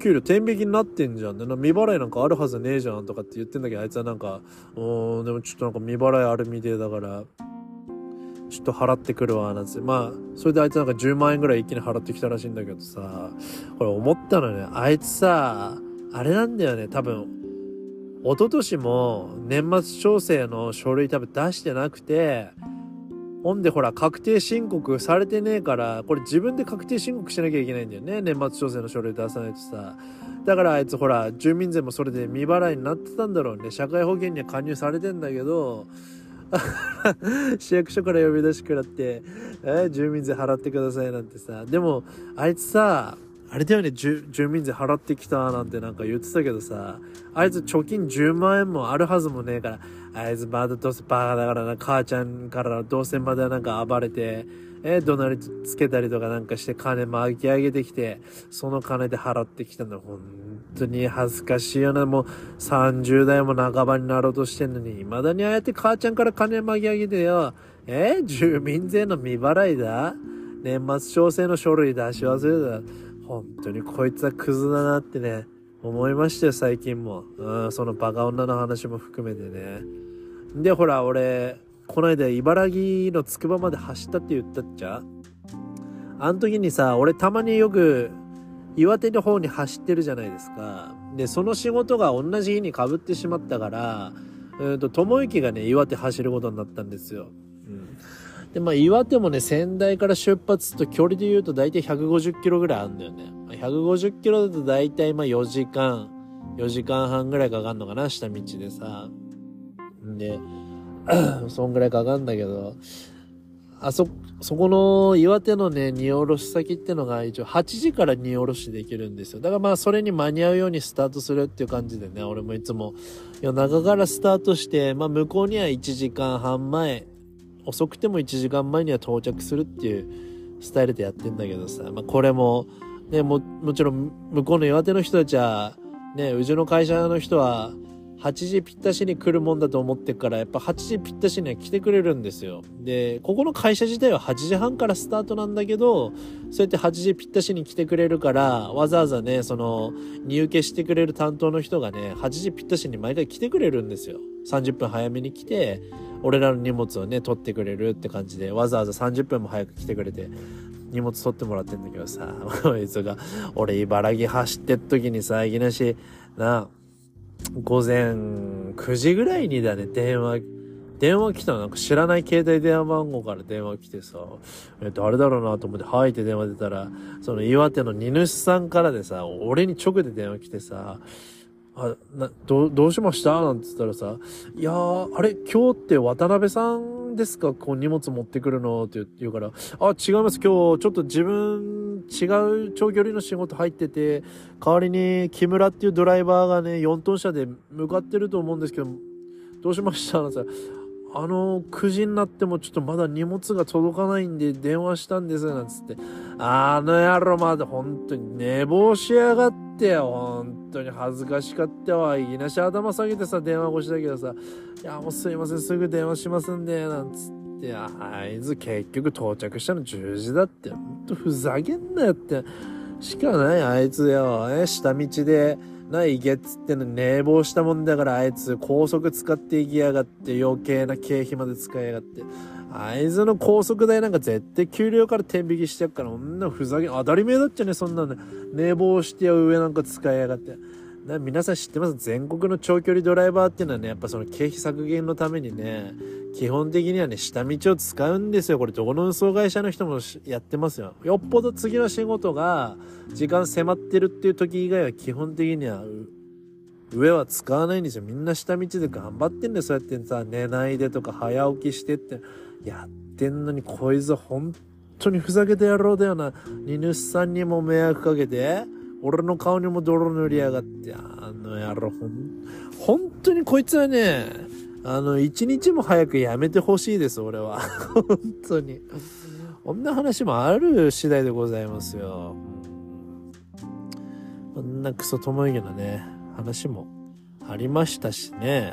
給料天引きになってんじゃん。で、未払いなんかあるはずねえじゃんとかって言ってんだけど、あいつはなんか、うーん、でもちょっとなんか未払いあるみてえだから、ちょっと払ってくるわ、なんつって。まあ、それであいつなんか10万円ぐらい一気に払ってきたらしいんだけどさ、これ思ったのね、あいつさ、あれなんだよね、多分、一昨年も年末調整の書類多分出してなくて、ほんでほら、確定申告されてねえから、これ自分で確定申告しなきゃいけないんだよね。年末調整の書類出さないとさ。だからあいつほら、住民税もそれで未払いになってたんだろうね。社会保険には加入されてんだけど、市役所から呼び出しくらって、え住民税払ってくださいなんてさ。でも、あいつさ、あれだよね、住民税払ってきたなんてなんか言ってたけどさ、あいつ貯金10万円もあるはずもねえから、あいつまだどうせバカだからな、母ちゃんからどうせまでなんか暴れて、え怒鳴りつけたりとかなんかして金巻き上げてきて、その金で払ってきたの、本当に恥ずかしいよな。もう30代も半ばになろうとしてんのに、未だにああやって母ちゃんから金巻き上げてよ、え住民税の未払いだ。年末調整の書類出し忘れた。本当にこいつはクズだなってね、思いましたよ、最近も。うん、そのバカ女の話も含めてね。で、ほら、俺、この間茨城のつくばまで走ったって言ったっちゃ？あの時にさ、俺たまによく岩手の方に走ってるじゃないですか。で、その仕事が同じ日にかぶってしまったから、うんと、ともゆきがね、岩手走ることになったんですよ。で、まあ、岩手もね、仙台から出発と距離で言うと大体150キロぐらいあるんだよね。ま150キロだと大体まあ4時間、4時間半ぐらいかかんのかな、下道でさ。んで、そんぐらいかかるんだけど、あそ、そこの岩手のね、荷下ろし先ってのが一応8時から荷下ろしできるんですよ。だからまあそれに間に合うようにスタートするっていう感じでね、俺もいつも夜中からスタートして、まあ向こうには1時間半前、遅くても1時間前には到着するっていうスタイルでやってんだけどさ、まあこれも、ね、も、もちろん向こうの岩手の人たちは、ね、うちの会社の人は、8時ぴったしに来るもんだと思ってからやっぱ8時ぴったしには来てくれるんですよ。でここの会社自体は8時半からスタートなんだけどそうやって8時ぴったしに来てくれるからわざわざねその入受けしてくれる担当の人がね8時ぴったしに毎回来てくれるんですよ。30分早めに来て俺らの荷物をね取ってくれるって感じでわざわざ30分も早く来てくれて荷物取ってもらってんだけどさ、あいつが、俺茨城走ってっ時にさ、いきなし、な、午前9時ぐらいにだね、電話、電話来たの。なんか知らない携帯電話番号から電話来てさ、えっと、誰だろうなと思って、はいって電話出たら、その岩手の荷主さんからでさ、俺に直で電話来てさ、あ、な、ど、どうしました？なんて言ったらさ、いやー、あれ、今日って渡辺さんですか？こう荷物持ってくるの？って言うから、あ、違います。今日、ちょっと自分、違う長距離の仕事入ってて、代わりに木村っていうドライバーがね、4トン車で向かってると思うんですけど、どうしました？なんてあの、9時になってもちょっとまだ荷物が届かないんで電話したんです、なんつって。あの野郎まで本当に寝坊しやがって。よ、本当に恥ずかしかったわ。いきなし頭下げてさ、電話越しだけどさ、いや、もうすいません、すぐ電話しますんで、なんつって。あいつ結局到着したの10時だって。ほんとふざけんなよって。しかない、あいつよ。え、下道で、ないげっつっての寝坊したもんだからあいつ高速使っていきやがって余計な経費まで使いやがって。あいつの高速代なんか絶対給料から天引きしてやっから、こんなふざけ、当たり前だっちゃね、そんなの。寝坊してや上なんか使いやがって。皆さん知ってます？全国の長距離ドライバーっていうのはね、やっぱその経費削減のためにね、基本的にはね、下道を使うんですよ。これどこの運送会社の人もやってますよ。よっぽど次の仕事が時間迫ってるっていう時以外は基本的には上は使わないんですよ。みんな下道で頑張ってんだよ。そうやってさ、寝ないでとか早起きしてって。やってんのにこいつは本当にふざけてやろうだよな。荷主さんにも迷惑かけて。俺の顔にも泥塗りやがって、あの野郎、ほん、本当にこいつはね、あの、一日も早くやめてほしいです、俺は。本当に。こんな話もある次第でございますよ。こんなクソともゆげのね、話もありましたしね。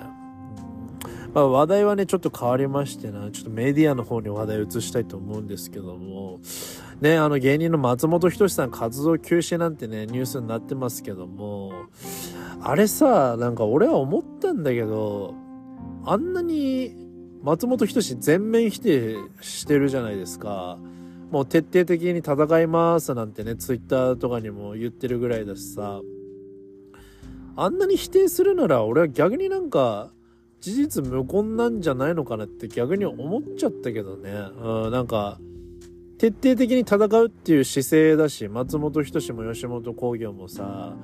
まあ、話題はね、ちょっと変わりましてな、ちょっとメディアの方に話題を移したいと思うんですけども、ね、あの芸人の松本人志さん活動休止なんてね、ニュースになってますけども、あれさ、なんか俺は思ったんだけど、あんなに松本人志全面否定してるじゃないですか。もう徹底的に戦いますなんてね、ツイッターとかにも言ってるぐらいだしさ、あんなに否定するなら俺は逆になんか、事実無根なんじゃないのかなって逆に思っちゃったけどね。うん、なんか、徹底的に戦うっていう姿勢だし、松本人志も吉本興業もさ、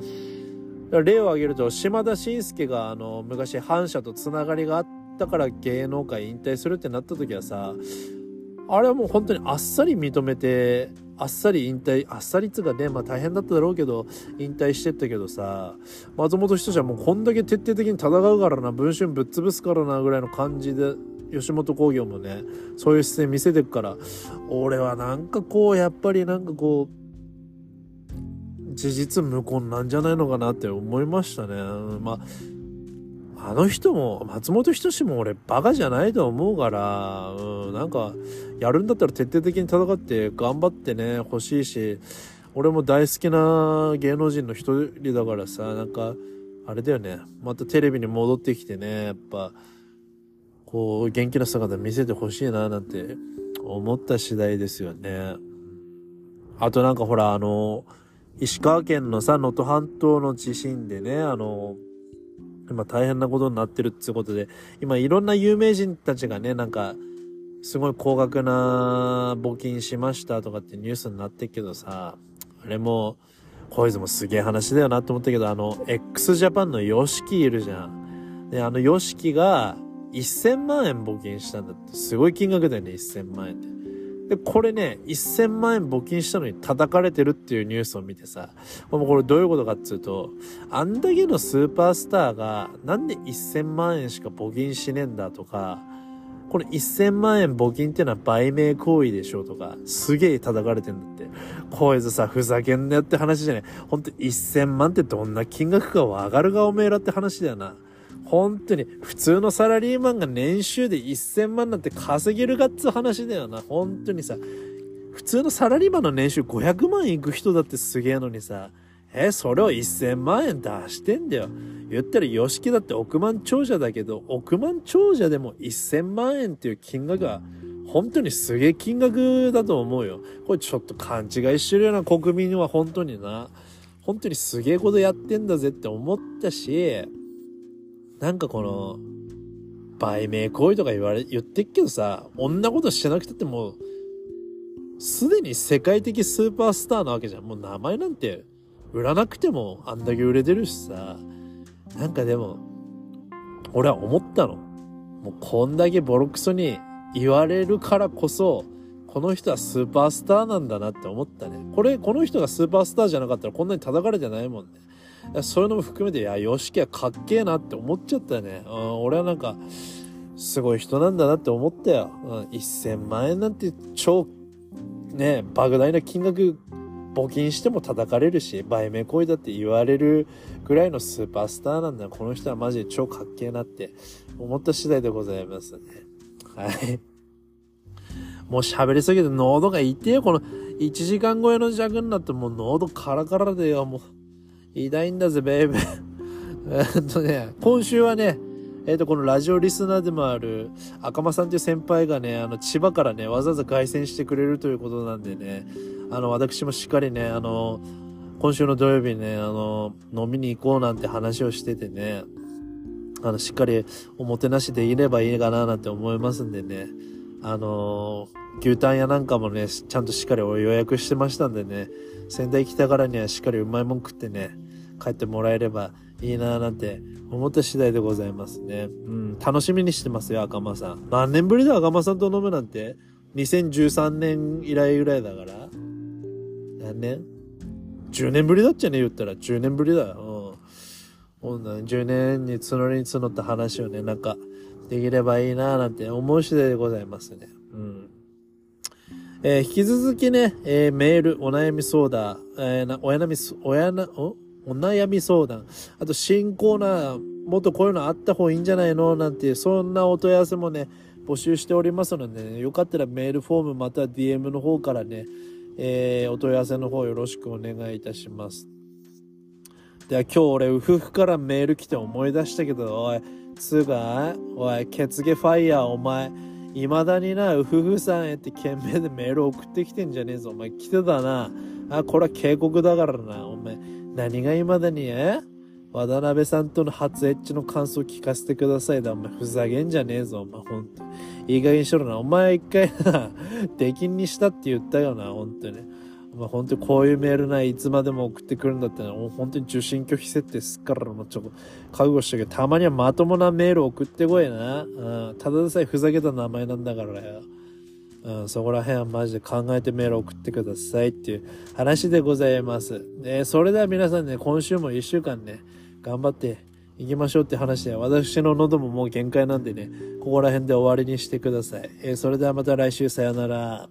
例を挙げると、島田紳介があの、昔反社とつながりがあっったから芸能界引退するってなった時はさあれはもう本当にあっさり認めてあっさり引退あっさりつうかねまあ大変だっただろうけど引退してったけどさ松本人志はもうこんだけ徹底的に戦うからな文春ぶっ潰すからなぐらいの感じで吉本興業もねそういう姿勢見せてくから俺はなんかこうやっぱりなんかこう事実無根なんじゃないのかなって思いましたね。まああの人も、松本人志も俺バカじゃないと思うから、うん、なんか、やるんだったら徹底的に戦って頑張ってね、欲しいし、俺も大好きな芸能人の一人だからさ、なんか、あれだよね、またテレビに戻ってきてね、やっぱ、こう、元気な姿見せてほしいな、なんて思った次第ですよね。あとなんかほら、あの、石川県のさ、能登半島の地震でね、あの、今大変なことになってるってことで、今いろんな有名人たちがね、なんか、すごい高額な募金しましたとかってニュースになってるけどさ、あれも、こいつもすげえ話だよなって思ったけど、あの、x ジャパンの YOSHIKI いるじゃん。で、あの YOSHIKI が1000万円募金したんだって。すごい金額だよね、1000万円って。で、これね、1000万円募金したのに叩かれてるっていうニュースを見てさ、もこれどういうことかっつうと、あんだけのスーパースターがなんで1000万円しか募金しねえんだとか、これ1000万円募金ってのは売名行為でしょとか、すげえ叩かれてんだって。こいつさ、ふざけんなよって話じゃねえ。ほんと1000万ってどんな金額かわかるがおめえらって話だよな。本当に、普通のサラリーマンが年収で1000万なんて稼げるかっつう話だよな。本当にさ、普通のサラリーマンの年収500万いく人だってすげえのにさ、え、それを1000万円出してんだよ。言ったら、ヨシキだって億万長者だけど、億万長者でも1000万円っていう金額は、本当にすげえ金額だと思うよ。これちょっと勘違いしてるような国民は本当にな、本当にすげえことやってんだぜって思ったし、なんかこの、売名行為とか言われ、言ってっけどさ、こんなことしてなくたってもう、すでに世界的スーパースターなわけじゃん。もう名前なんて売らなくてもあんだけ売れてるしさ、なんかでも、俺は思ったの。もうこんだけボロクソに言われるからこそ、この人はスーパースターなんだなって思ったね。これ、この人がスーパースターじゃなかったらこんなに叩かれてないもんね。そういうのも含めて、いや、ヨシキはかっけえなって思っちゃったよね。うん、俺はなんか、すごい人なんだなって思ったよ。うん、1000万円なんて超、ね、莫大な金額募金しても叩かれるし、売名行為だって言われるぐらいのスーパースターなんだ。この人はマジで超かっけえなって思った次第でございますね。はい。もう喋りすぎて喉が痛えよ。この1時間超えの弱になってもう喉カラカラでよ。もう。痛いんだぜ、ベイベー。えっとね、今週はね、えっ、ー、と、このラジオリスナーでもある赤間さんという先輩がね、あの、千葉からね、わざわざ凱旋してくれるということなんでね、あの、私もしっかりね、あの、今週の土曜日ね、あの、飲みに行こうなんて話をしててね、あの、しっかりおもてなしでいればいいかななんて思いますんでね、あの、牛タン屋なんかもね、ちゃんとしっかり予約してましたんでね、仙台来たからにはしっかりうまいもん食ってね、帰ってもらえればいいななんて思った次第でございますね。うん、楽しみにしてますよ、赤間さん。何年ぶりだ、赤間さんと飲むなんて ?2013 年以来ぐらいだから。何年 ?10 年ぶりだっちゃね、言ったら。10年ぶりだよ。うん。10年に募りに募った話をね、なんか、できればいいななんて思う次第でございますね。うん。えー、引き続きね、えー、メール、お悩み相談、えー、なお悩み、おやな、お？お悩み相談、あと新コーナー、もっとこういうのあった方がいいんじゃないの？なんて、そんなお問い合わせもね、募集しておりますので、ね、よかったらメールフォームまたは DM の方からね、えー、お問い合わせの方よろしくお願いいたします。では今日俺、ウフフからメール来て思い出したけど、おい、つうか、おい、ケツゲファイヤーお前、未だにな、うふふさんへって懸命でメール送ってきてんじゃねえぞ。お前来てたな。あ、これは警告だからな。お前、何が未だに、え渡辺さんとの初エッチの感想聞かせてくださいだ。お前、ふざけんじゃねえぞ。お前、ほんと。いい加減しろな。お前一回な、出禁にしたって言ったよな、ほんとに。まあ、本当にこういうメールないいつまでも送ってくるんだったら、もう本当に受信拒否設定すっから、もうちょっと覚悟したけど、たまにはまともなメール送ってこいな。うん、ただでさえふざけた名前なんだからよ。うん、そこら辺はマジで考えてメール送ってくださいっていう話でございます。で、それでは皆さんね、今週も一週間ね、頑張って行きましょうって話で、私の喉ももう限界なんでね、ここら辺で終わりにしてください。えー、それではまた来週さよなら。